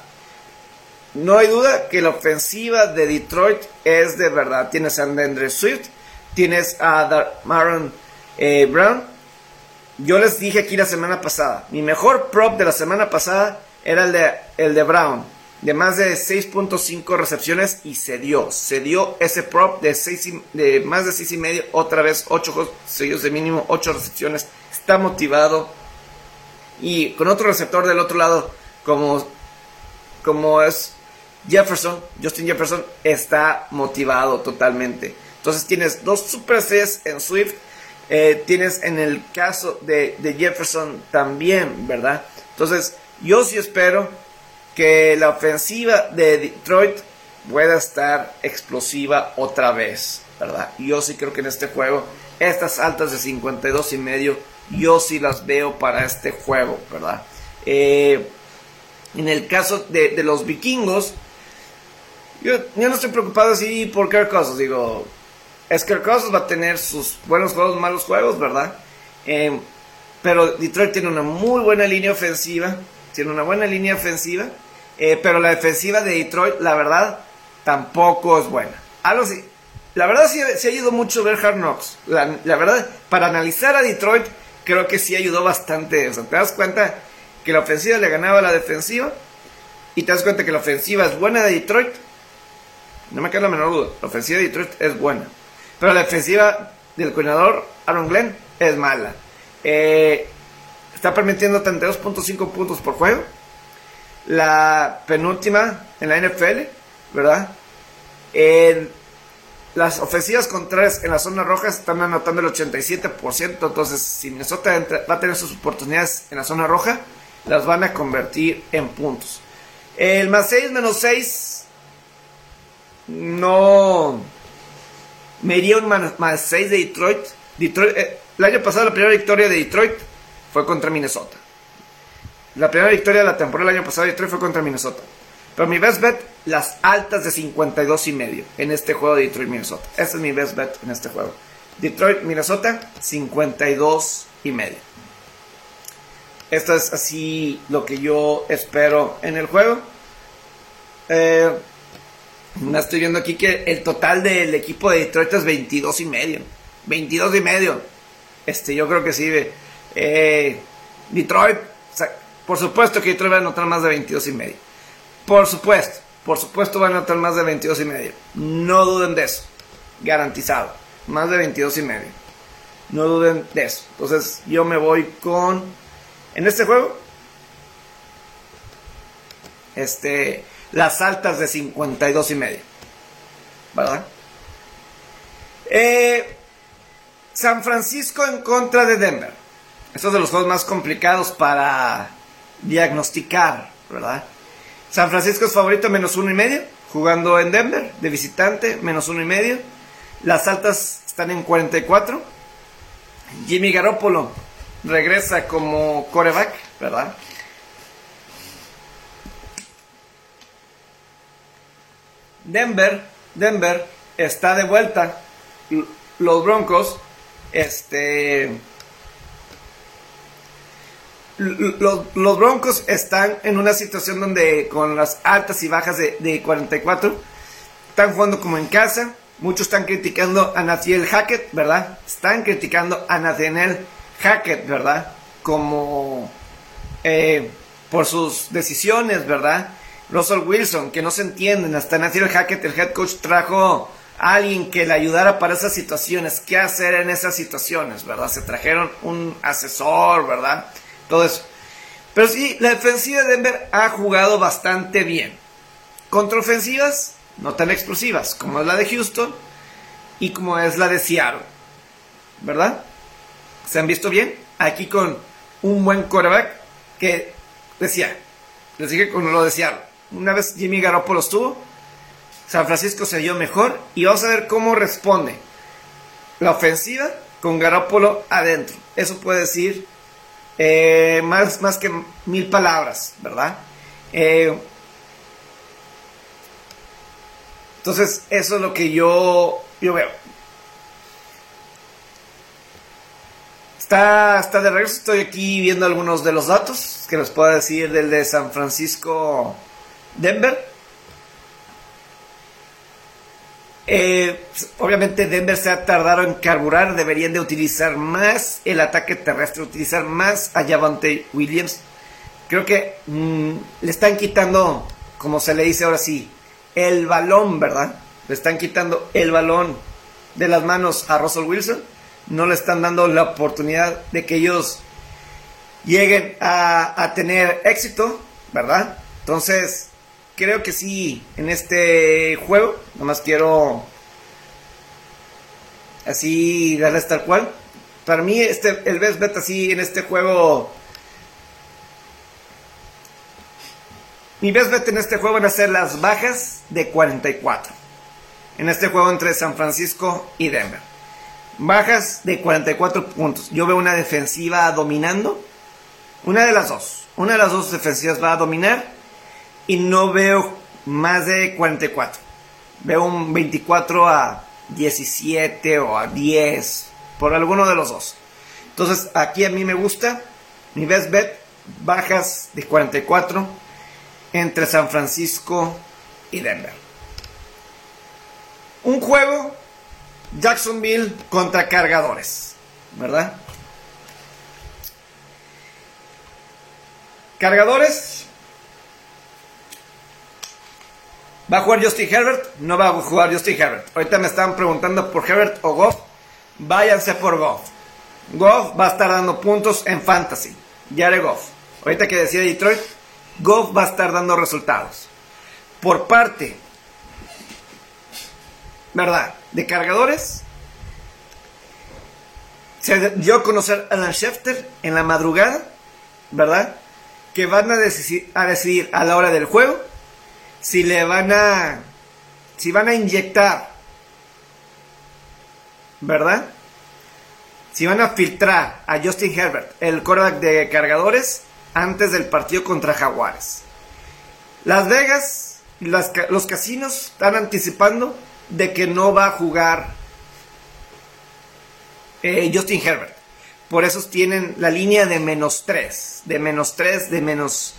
No hay duda que la ofensiva de Detroit es de verdad. Tienes a Andre Swift, tienes a Maron eh, Brown. Yo les dije aquí la semana pasada, mi mejor prop de la semana pasada era el de, el de Brown, de más de 6.5 recepciones y se dio, se dio ese prop de, 6 de más de 6 y medio, otra vez 8 sellos de mínimo, 8 recepciones, está motivado y con otro receptor del otro lado como, como es Jefferson, Justin Jefferson está motivado totalmente. Entonces tienes dos super Cs en Swift, eh, tienes en el caso de, Jefferson también, ¿verdad? Entonces yo sí espero que la ofensiva de Detroit pueda estar explosiva otra vez, ¿verdad? Yo sí creo que en este juego, estas altas de 52 y medio, yo sí las veo para este juego, ¿verdad? Eh, en el caso de los vikingos, yo, no estoy preocupado así por Kirk Cousins. Digo, es Kirk Cousins va a tener sus buenos juegos, malos juegos, ¿verdad? Em, pero Detroit tiene una muy buena línea ofensiva. Tiene una buena línea ofensiva. Eh, pero la defensiva de Detroit, la verdad, tampoco es buena. Algo sí. La verdad sí, ayudó mucho ver Hard Knocks. La, la, verdad, para analizar a Detroit, creo que sí ayudó bastante. O sea, te das cuenta que la ofensiva le ganaba a la defensiva. Y te das cuenta que la ofensiva es buena de Detroit no me queda la menor duda. La ofensiva de Detroit es buena. Pero la defensiva del coordinador Aaron Glenn es mala. Eh, está permitiendo 32.5 puntos por juego. La penúltima en la NFL, ¿verdad? las ofensivas contrarias en la zona roja están anotando el 87%. Entonces, si Minnesota va a tener sus oportunidades en la zona roja, las van a convertir en puntos. El más 6 menos 6 no me iría un más, 6 de Detroit. Detroit eh, el año pasado la primera victoria de Detroit fue contra Minnesota. La primera victoria de la temporada del año pasado de Detroit fue contra Minnesota. Pero mi best bet, las altas de 52 y medio en este juego de Detroit Minnesota. Ese es mi best bet en este juego. Detroit Minnesota 52 y medio. Esto es así lo que yo espero en el juego. Eh, me estoy viendo aquí que el total del equipo de Detroit es 22 y medio. 22 y medio. Este, yo creo que sí. Eh, Detroit, por supuesto que Detroit va a anotar más de 22 y medio. Por supuesto, por supuesto va a anotar más de 22 y medio. No duden de eso. Garantizado. Más de 22 y medio. No duden de eso. Entonces yo me voy con... En este juego. Este las altas de 52 y medio. ¿Verdad? Eh, San Francisco en contra de Denver. Estos es de los juegos más complicados para diagnosticar, ¿verdad? San Francisco es favorito menos uno y medio, jugando en Denver, de visitante, menos uno y medio. Las altas están en 44. Jimmy Garoppolo regresa como coreback, ¿verdad? Denver, Denver está de vuelta. Los Broncos, este, los, Broncos están en una situación donde con las altas y bajas de, 44 están jugando como en casa. Muchos están criticando a Nathaniel Hackett, ¿verdad? Están criticando a Nathaniel Hackett, ¿verdad? Como eh, por sus decisiones, ¿verdad? Russell Wilson, que no se entienden. Hasta Nathaniel Hackett, el head coach, trajo a alguien que le ayudara para esas situaciones. ¿Qué hacer en esas situaciones, verdad? Se trajeron un asesor, ¿verdad? Todo eso. Pero sí, la defensiva de Denver ha jugado bastante bien. Contraofensivas, no tan explosivas como es la de Houston y como es la de Seattle. ¿Verdad? ¿Se han visto bien? Aquí con un buen quarterback que decía, les dije cuando lo decía, una vez Jimmy Garoppolo estuvo, San Francisco se dio mejor y vamos a ver cómo responde la ofensiva con Garoppolo adentro. Eso puede decir eh, más, más que mil palabras, ¿verdad? Eh, entonces, eso es lo que yo, yo veo. Está, está de regreso, estoy aquí viendo algunos de los datos que les puedo decir del de San Francisco Denver. Eh, obviamente Denver se ha tardado en carburar, deberían de utilizar más el ataque terrestre, utilizar más a Javante Williams. Creo que mm, le están quitando, como se le dice ahora sí, el balón, ¿verdad? Le están quitando el balón de las manos a Russell Wilson. No le están dando la oportunidad de que ellos lleguen a, a tener éxito, ¿verdad? Entonces, creo que sí, en este juego, nomás quiero así darles tal cual. Para mí, este, el best bet así en este juego. Mi best bet en este juego van a ser las bajas de 44. En este juego entre San Francisco y Denver. Bajas de 44 puntos. Yo veo una defensiva dominando. Una de las dos. Una de las dos defensivas va a dominar y no veo más de 44. Veo un 24 a 17 o a 10, por alguno de los dos. Entonces aquí a mí me gusta mi best bet, bajas de 44 entre San Francisco y Denver. Un juego Jacksonville contra cargadores, ¿verdad? Cargadores ¿Va a jugar Justin Herbert? No va a jugar Justin Herbert. Ahorita me están preguntando por Herbert o Goff. Váyanse por Goff. Goff va a estar dando puntos en fantasy. Jared Goff. Ahorita que decía Detroit, Goff va a estar dando resultados. Por parte, ¿verdad? De cargadores, se dio a conocer a Alan Schefter en la madrugada, ¿verdad? Que van a decidir, a decidir a la hora del juego si le van a, si van a inyectar, ¿verdad? Si van a filtrar a Justin Herbert, el quarterback de cargadores, antes del partido contra Jaguares. Las Vegas, los casinos están anticipando de que no va a jugar eh, Justin Herbert. Por eso tienen la línea de menos 3, de menos 3, de menos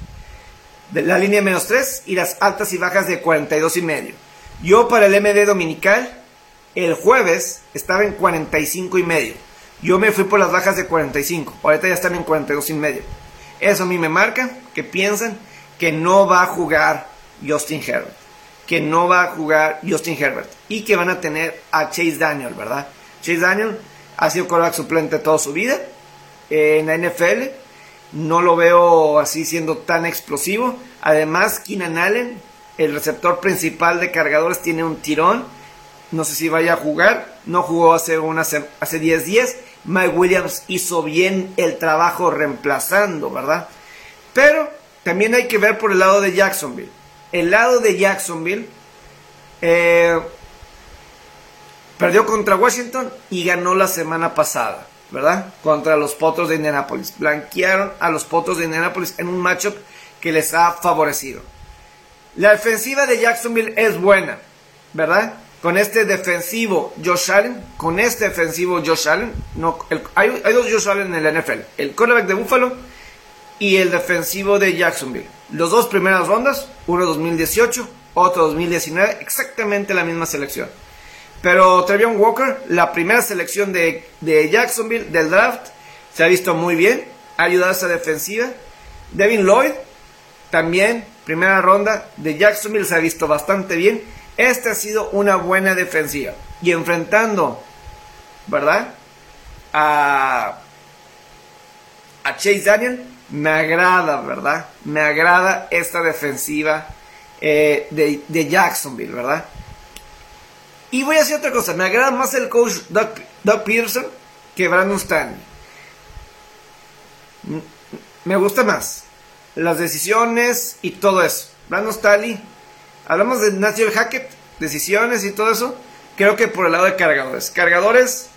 de la línea menos 3 y las altas y bajas de 42 y medio. Yo para el MD dominical, el jueves estaba en 45 y medio. Yo me fui por las bajas de 45. Ahorita ya están en 42 y medio. Eso a mí me marca que piensan que no va a jugar Justin Herbert. Que no va a jugar Justin Herbert. Y que van a tener a Chase Daniel, ¿verdad? Chase Daniel ha sido quarterback suplente toda su vida en la NFL no lo veo así siendo tan explosivo. Además, Keenan Allen, el receptor principal de cargadores, tiene un tirón. No sé si vaya a jugar. No jugó hace, hace 10 días. Mike Williams hizo bien el trabajo reemplazando, ¿verdad? Pero también hay que ver por el lado de Jacksonville. El lado de Jacksonville eh, perdió contra Washington y ganó la semana pasada. ¿Verdad? Contra los Potros de Indianapolis. Blanquearon a los Potros de Indianapolis en un matchup que les ha favorecido. La defensiva de Jacksonville es buena, ¿verdad? Con este defensivo Josh Allen, con este defensivo Josh Allen, no, hay, dos Josh Allen en la NFL, el cornerback de Buffalo y el defensivo de Jacksonville. Los dos primeras rondas, uno 2018, otro 2019, exactamente la misma selección. Pero Trevion Walker, la primera selección de, Jacksonville del draft, se ha visto muy bien, ha ayudado a esa defensiva. Devin Lloyd, también primera ronda de Jacksonville, se ha visto bastante bien. Esta ha sido una buena defensiva. Y enfrentando, ¿verdad? A, Chase Daniel, me agrada, ¿verdad? Me agrada esta defensiva eh, de Jacksonville, ¿verdad? Y voy a decir otra cosa, me agrada más el coach Doug, Peterson que Brandon Stanley. me gusta más. Las decisiones y todo eso. Brandon Staley. Hablamos de National Hackett, decisiones y todo eso. Creo que por el lado de cargadores. Cargadores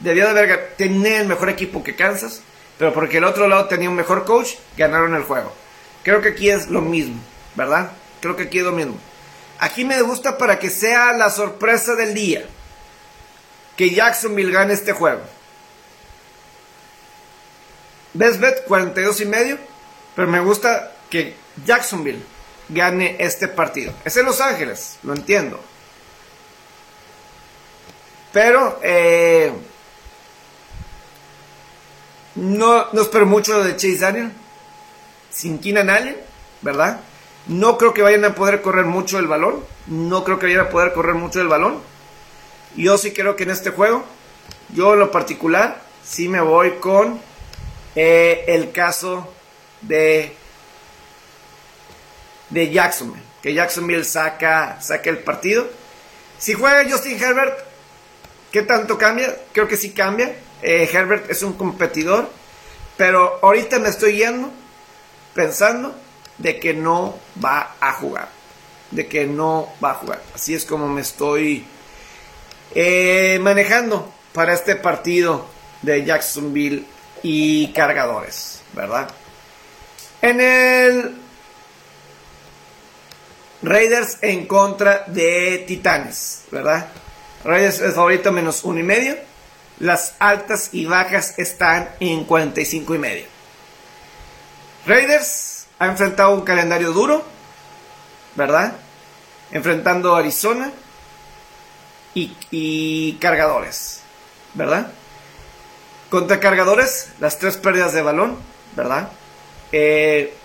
debía de haber tener el mejor equipo que Kansas, pero porque el otro lado tenía un mejor coach, ganaron el juego. Creo que aquí es lo mismo, ¿verdad? Creo que aquí es lo mismo. Aquí me gusta para que sea la sorpresa del día que Jacksonville gane este juego. Best bet 42 y medio, pero me gusta que Jacksonville gane este partido. Es en Los Ángeles, lo entiendo. Pero eh, no, espero mucho de Chase Daniel. Sin Keenan Allen, ¿verdad? No creo que vayan a poder correr mucho el balón. No creo que vayan a poder correr mucho el balón. Yo sí creo que en este juego, yo en lo particular, sí me voy con eh, el caso de, de Jacksonville. Que Jacksonville saca, saca el partido. Si juega Justin Herbert, ¿qué tanto cambia? Creo que sí cambia. Eh, Herbert es un competidor. Pero ahorita me estoy yendo pensando de que no va a jugar. De que no va a jugar. Así es como me estoy eh, manejando para este partido de Jacksonville y cargadores, ¿verdad? En el Raiders en contra de Titanes, ¿verdad? Raiders es favorito menos uno y medio. Las altas y bajas están en 45 y medio. Raiders ha enfrentado un calendario duro, ¿verdad? Enfrentando a Arizona y, cargadores, ¿verdad? Contra cargadores, las tres pérdidas de balón, ¿verdad? Eh,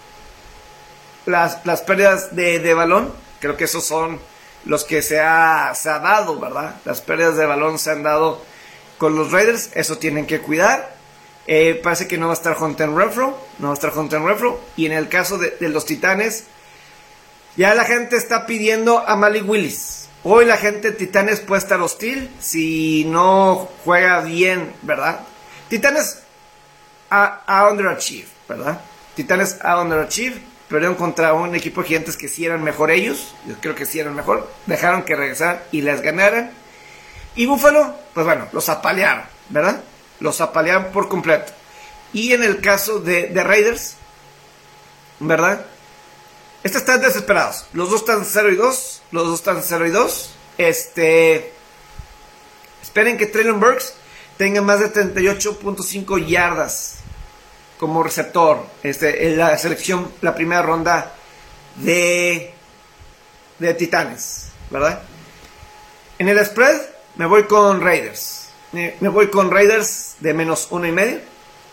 las, las, pérdidas de, de, balón, creo que esos son los que se ha, se ha dado, ¿verdad? Las pérdidas de balón se han dado con los Raiders, eso tienen que cuidar. Eh, parece que no va a estar Hunter Refro, no va a estar Hunter Refro. Y en el caso de, los Titanes, ya la gente está pidiendo a Malik Willis. Hoy la gente Titanes puede estar hostil si no juega bien, ¿verdad? Titanes a, a underachieve, ¿verdad? Titanes a underachieve. Perdieron contra un equipo de gigantes que sí eran mejor ellos. Yo creo que sí eran mejor. Dejaron que regresaran y les ganaran. Y Buffalo, pues bueno, los apalearon, ¿verdad? Los apalearon por completo. Y en el caso de, de Raiders, ¿verdad? Estos están desesperados. Los dos están 0 y 2. Los dos están 0 y 2. Este. Esperen que Traylon Burks tenga más de 38.5 yardas como receptor este, en la selección, la primera ronda de, de Titanes, ¿verdad? En el spread me voy con Raiders. Me, voy con Raiders de menos uno y medio.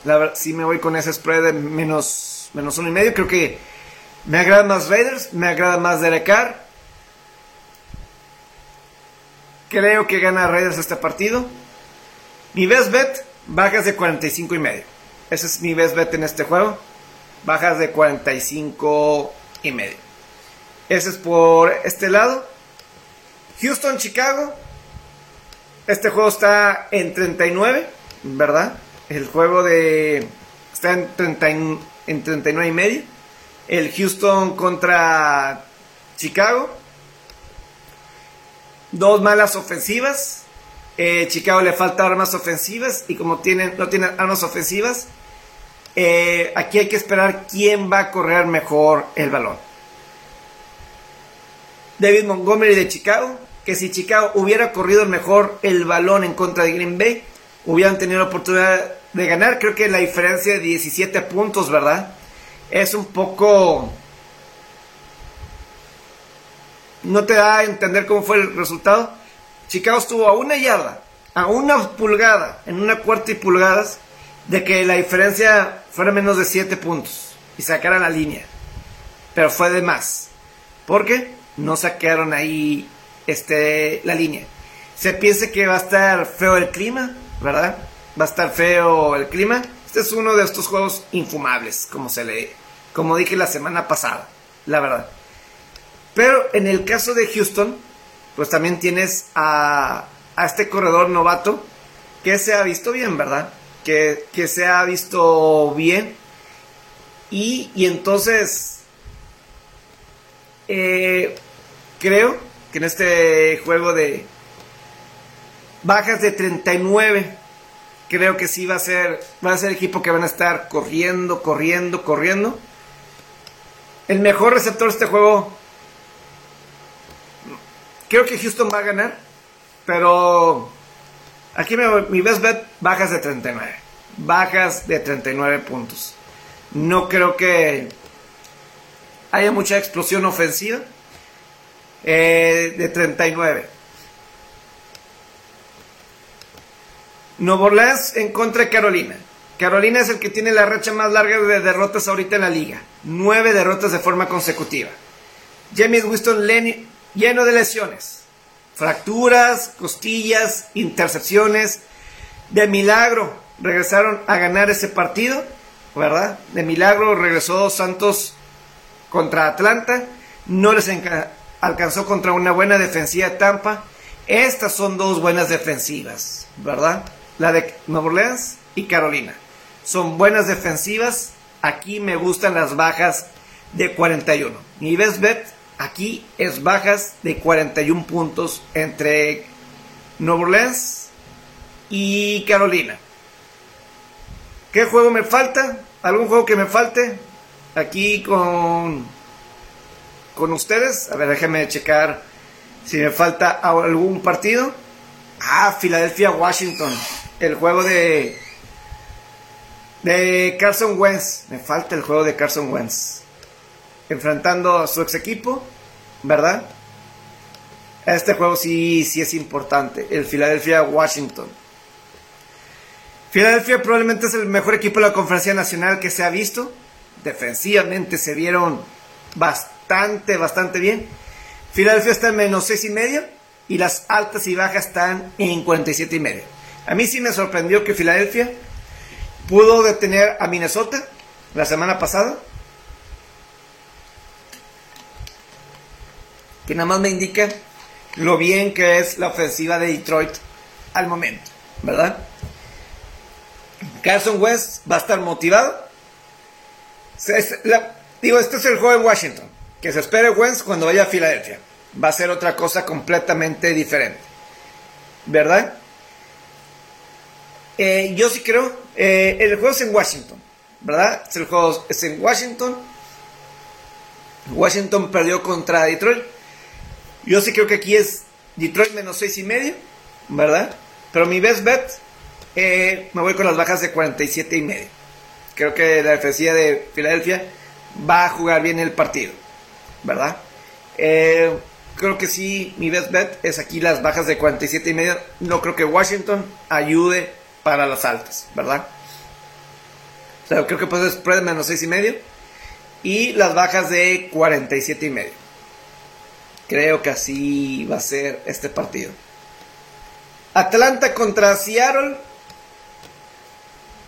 La sí me voy con ese spread de menos, menos uno y medio. Creo que me agrada más Raiders, me agrada más Derek Carr. Creo que gana Raiders este partido. Mi best bet, bajas de 45 y medio. Ese es mi best bet en este juego. Bajas de 45 y medio. Ese es por este lado. Houston, Chicago. Este juego está en 39, ¿verdad? El juego de... Está en, 30, en 39 y medio. El Houston contra Chicago. Dos malas ofensivas. Eh, Chicago le falta armas ofensivas y como tienen, no tienen armas ofensivas, eh, aquí hay que esperar quién va a correr mejor el balón. David Montgomery de Chicago, que si Chicago hubiera corrido mejor el balón en contra de Green Bay, hubieran tenido la oportunidad de ganar. Creo que la diferencia de 17 puntos, ¿verdad? Es un poco... No te da a entender cómo fue el resultado Chicago estuvo a una yarda, a una pulgada, en una cuarta y pulgadas, de que la diferencia fuera menos de 7 puntos y sacara la línea. Pero fue de más. Porque no sacaron ahí este, la línea. Se piensa que va a estar feo el clima, ¿verdad? Va a estar feo el clima. Este es uno de estos juegos infumables, como se le, como dije la semana pasada, la verdad. Pero en el caso de Houston, pues también tienes a, a este corredor novato que se ha visto bien, ¿verdad? que, se ha visto bien. Y, entonces, eh, creo que en este juego de bajas de 39, creo que sí va a ser, va a ser equipo que van a estar corriendo, corriendo, corriendo. El mejor receptor de este juego, creo que Houston va a ganar, pero aquí mi best bet bajas de 39, bajas de 39 puntos. No creo que haya mucha explosión ofensiva eh, de 39. Nuevo Orleans en contra de Carolina. Carolina es el que tiene la racha más larga de derrotas ahorita en la liga. Nueve derrotas de forma consecutiva. James Winston lleno de lesiones. Fracturas, costillas, intercepciones. De milagro regresaron a ganar ese partido, ¿verdad? De milagro regresó Santos contra Atlanta. No les alcanzó contra una buena defensiva de Tampa. Estas son dos buenas defensivas, ¿verdad? La de Nueva Orleans y Carolina. Son buenas defensivas. Aquí me gustan las bajas de 41. Mi best bet aquí es bajas de 41 puntos entre Nueva Orleans y Carolina. ¿Qué juego me falta? ¿Algún juego que me falte? Aquí con, con ustedes. A ver, déjenme checar si me falta algún partido. Ah, Filadelfia, Washington. El juego de de Carson Wentz. Me falta el juego de Carson Wentz. Enfrentando a su ex equipo, ¿verdad? Este juego sí, sí es importante. El Philadelphia Washington. Filadelfia probablemente es el mejor equipo de la conferencia nacional que se ha visto. Defensivamente se vieron bastante, bastante bien. Filadelfia está en menos seis y medio y las altas y bajas están en 47 y medio. A mí sí me sorprendió que Filadelfia pudo detener a Minnesota la semana pasada. Que nada más me indica lo bien que es la ofensiva de Detroit al momento, ¿verdad? Carson West va a estar motivado. digo, este es el juego en Washington. Que se espere Wentz cuando vaya a Filadelfia. Va a ser otra cosa completamente diferente. ¿Verdad? Eh, yo sí creo, eh, el juego es en Washington, ¿verdad? El juego es en Washington. Washington perdió contra Detroit. Yo sí creo que aquí es Detroit menos seis y medio, ¿verdad? Pero mi best bet, eh, me voy con las bajas de 47 y medio. Creo que la defensiva de Filadelfia va a jugar bien el partido, ¿verdad? creo que sí, mi best bet es aquí las bajas de 47 y medio. No creo que Washington ayude para las altas, ¿verdad? O sea, creo que puede ser spread menos 6 y medio. Y las bajas de 47 y medio. Creo que así va a ser este partido. Atlanta contra Seattle.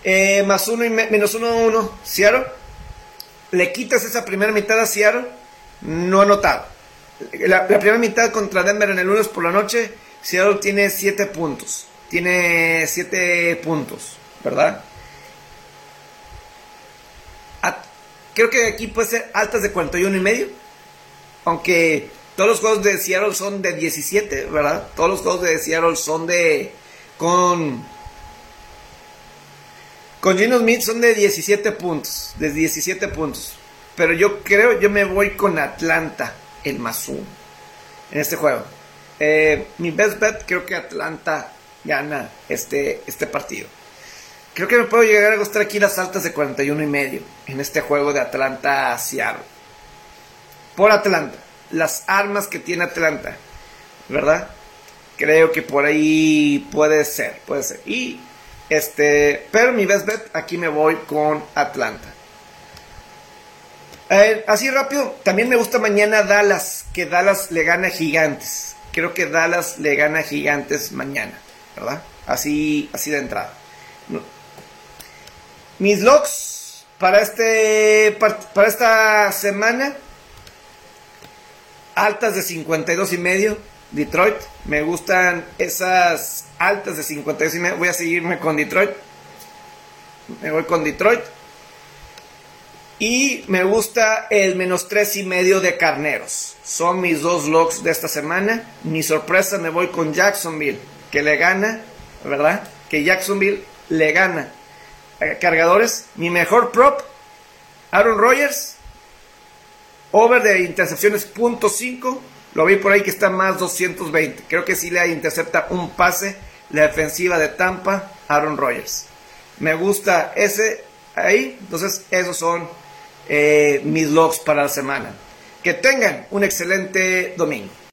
Eh, más uno y menos uno, uno. Seattle. Le quitas esa primera mitad a Seattle. No ha notado. La, primera mitad contra Denver en el lunes por la noche. Seattle tiene 7 puntos tiene 7 puntos, ¿verdad? creo que aquí puede ser altas de 41 y medio. Aunque todos los juegos de Seattle son de 17, ¿verdad? Todos los juegos de Seattle son de. Con. Con Gino son de 17 puntos. De 17 puntos. Pero yo creo, yo me voy con Atlanta, el más En este juego. Eh, mi best bet, creo que Atlanta gana este, este partido. Creo que me puedo llegar a gustar aquí las altas de 41 y medio en este juego de Atlanta a Seattle. Por Atlanta, las armas que tiene Atlanta, ¿verdad? Creo que por ahí puede ser, puede ser. Y este, pero mi best bet aquí me voy con Atlanta. Así rápido, también me gusta mañana Dallas, que Dallas le gana Gigantes. Creo que Dallas le gana Gigantes mañana. ¿verdad? Así, así de entrada. Mis logs para, este, para esta semana, altas de 52 y medio, Detroit. Me gustan esas altas de 52 y medio. Voy a seguirme con Detroit. Me voy con Detroit. Y me gusta el menos tres y medio de carneros. Son mis dos logs de esta semana. Mi sorpresa me voy con Jacksonville, que le gana, ¿verdad? Que Jacksonville le gana. Eh, cargadores, mi mejor prop, Aaron Rodgers. Over de intercepciones .5. Lo vi por ahí que está más 220. Creo que sí le intercepta un pase la defensiva de Tampa, Aaron Rodgers. Me gusta ese ahí. Entonces, esos son eh, mis logs para la semana. Que tengan un excelente domingo.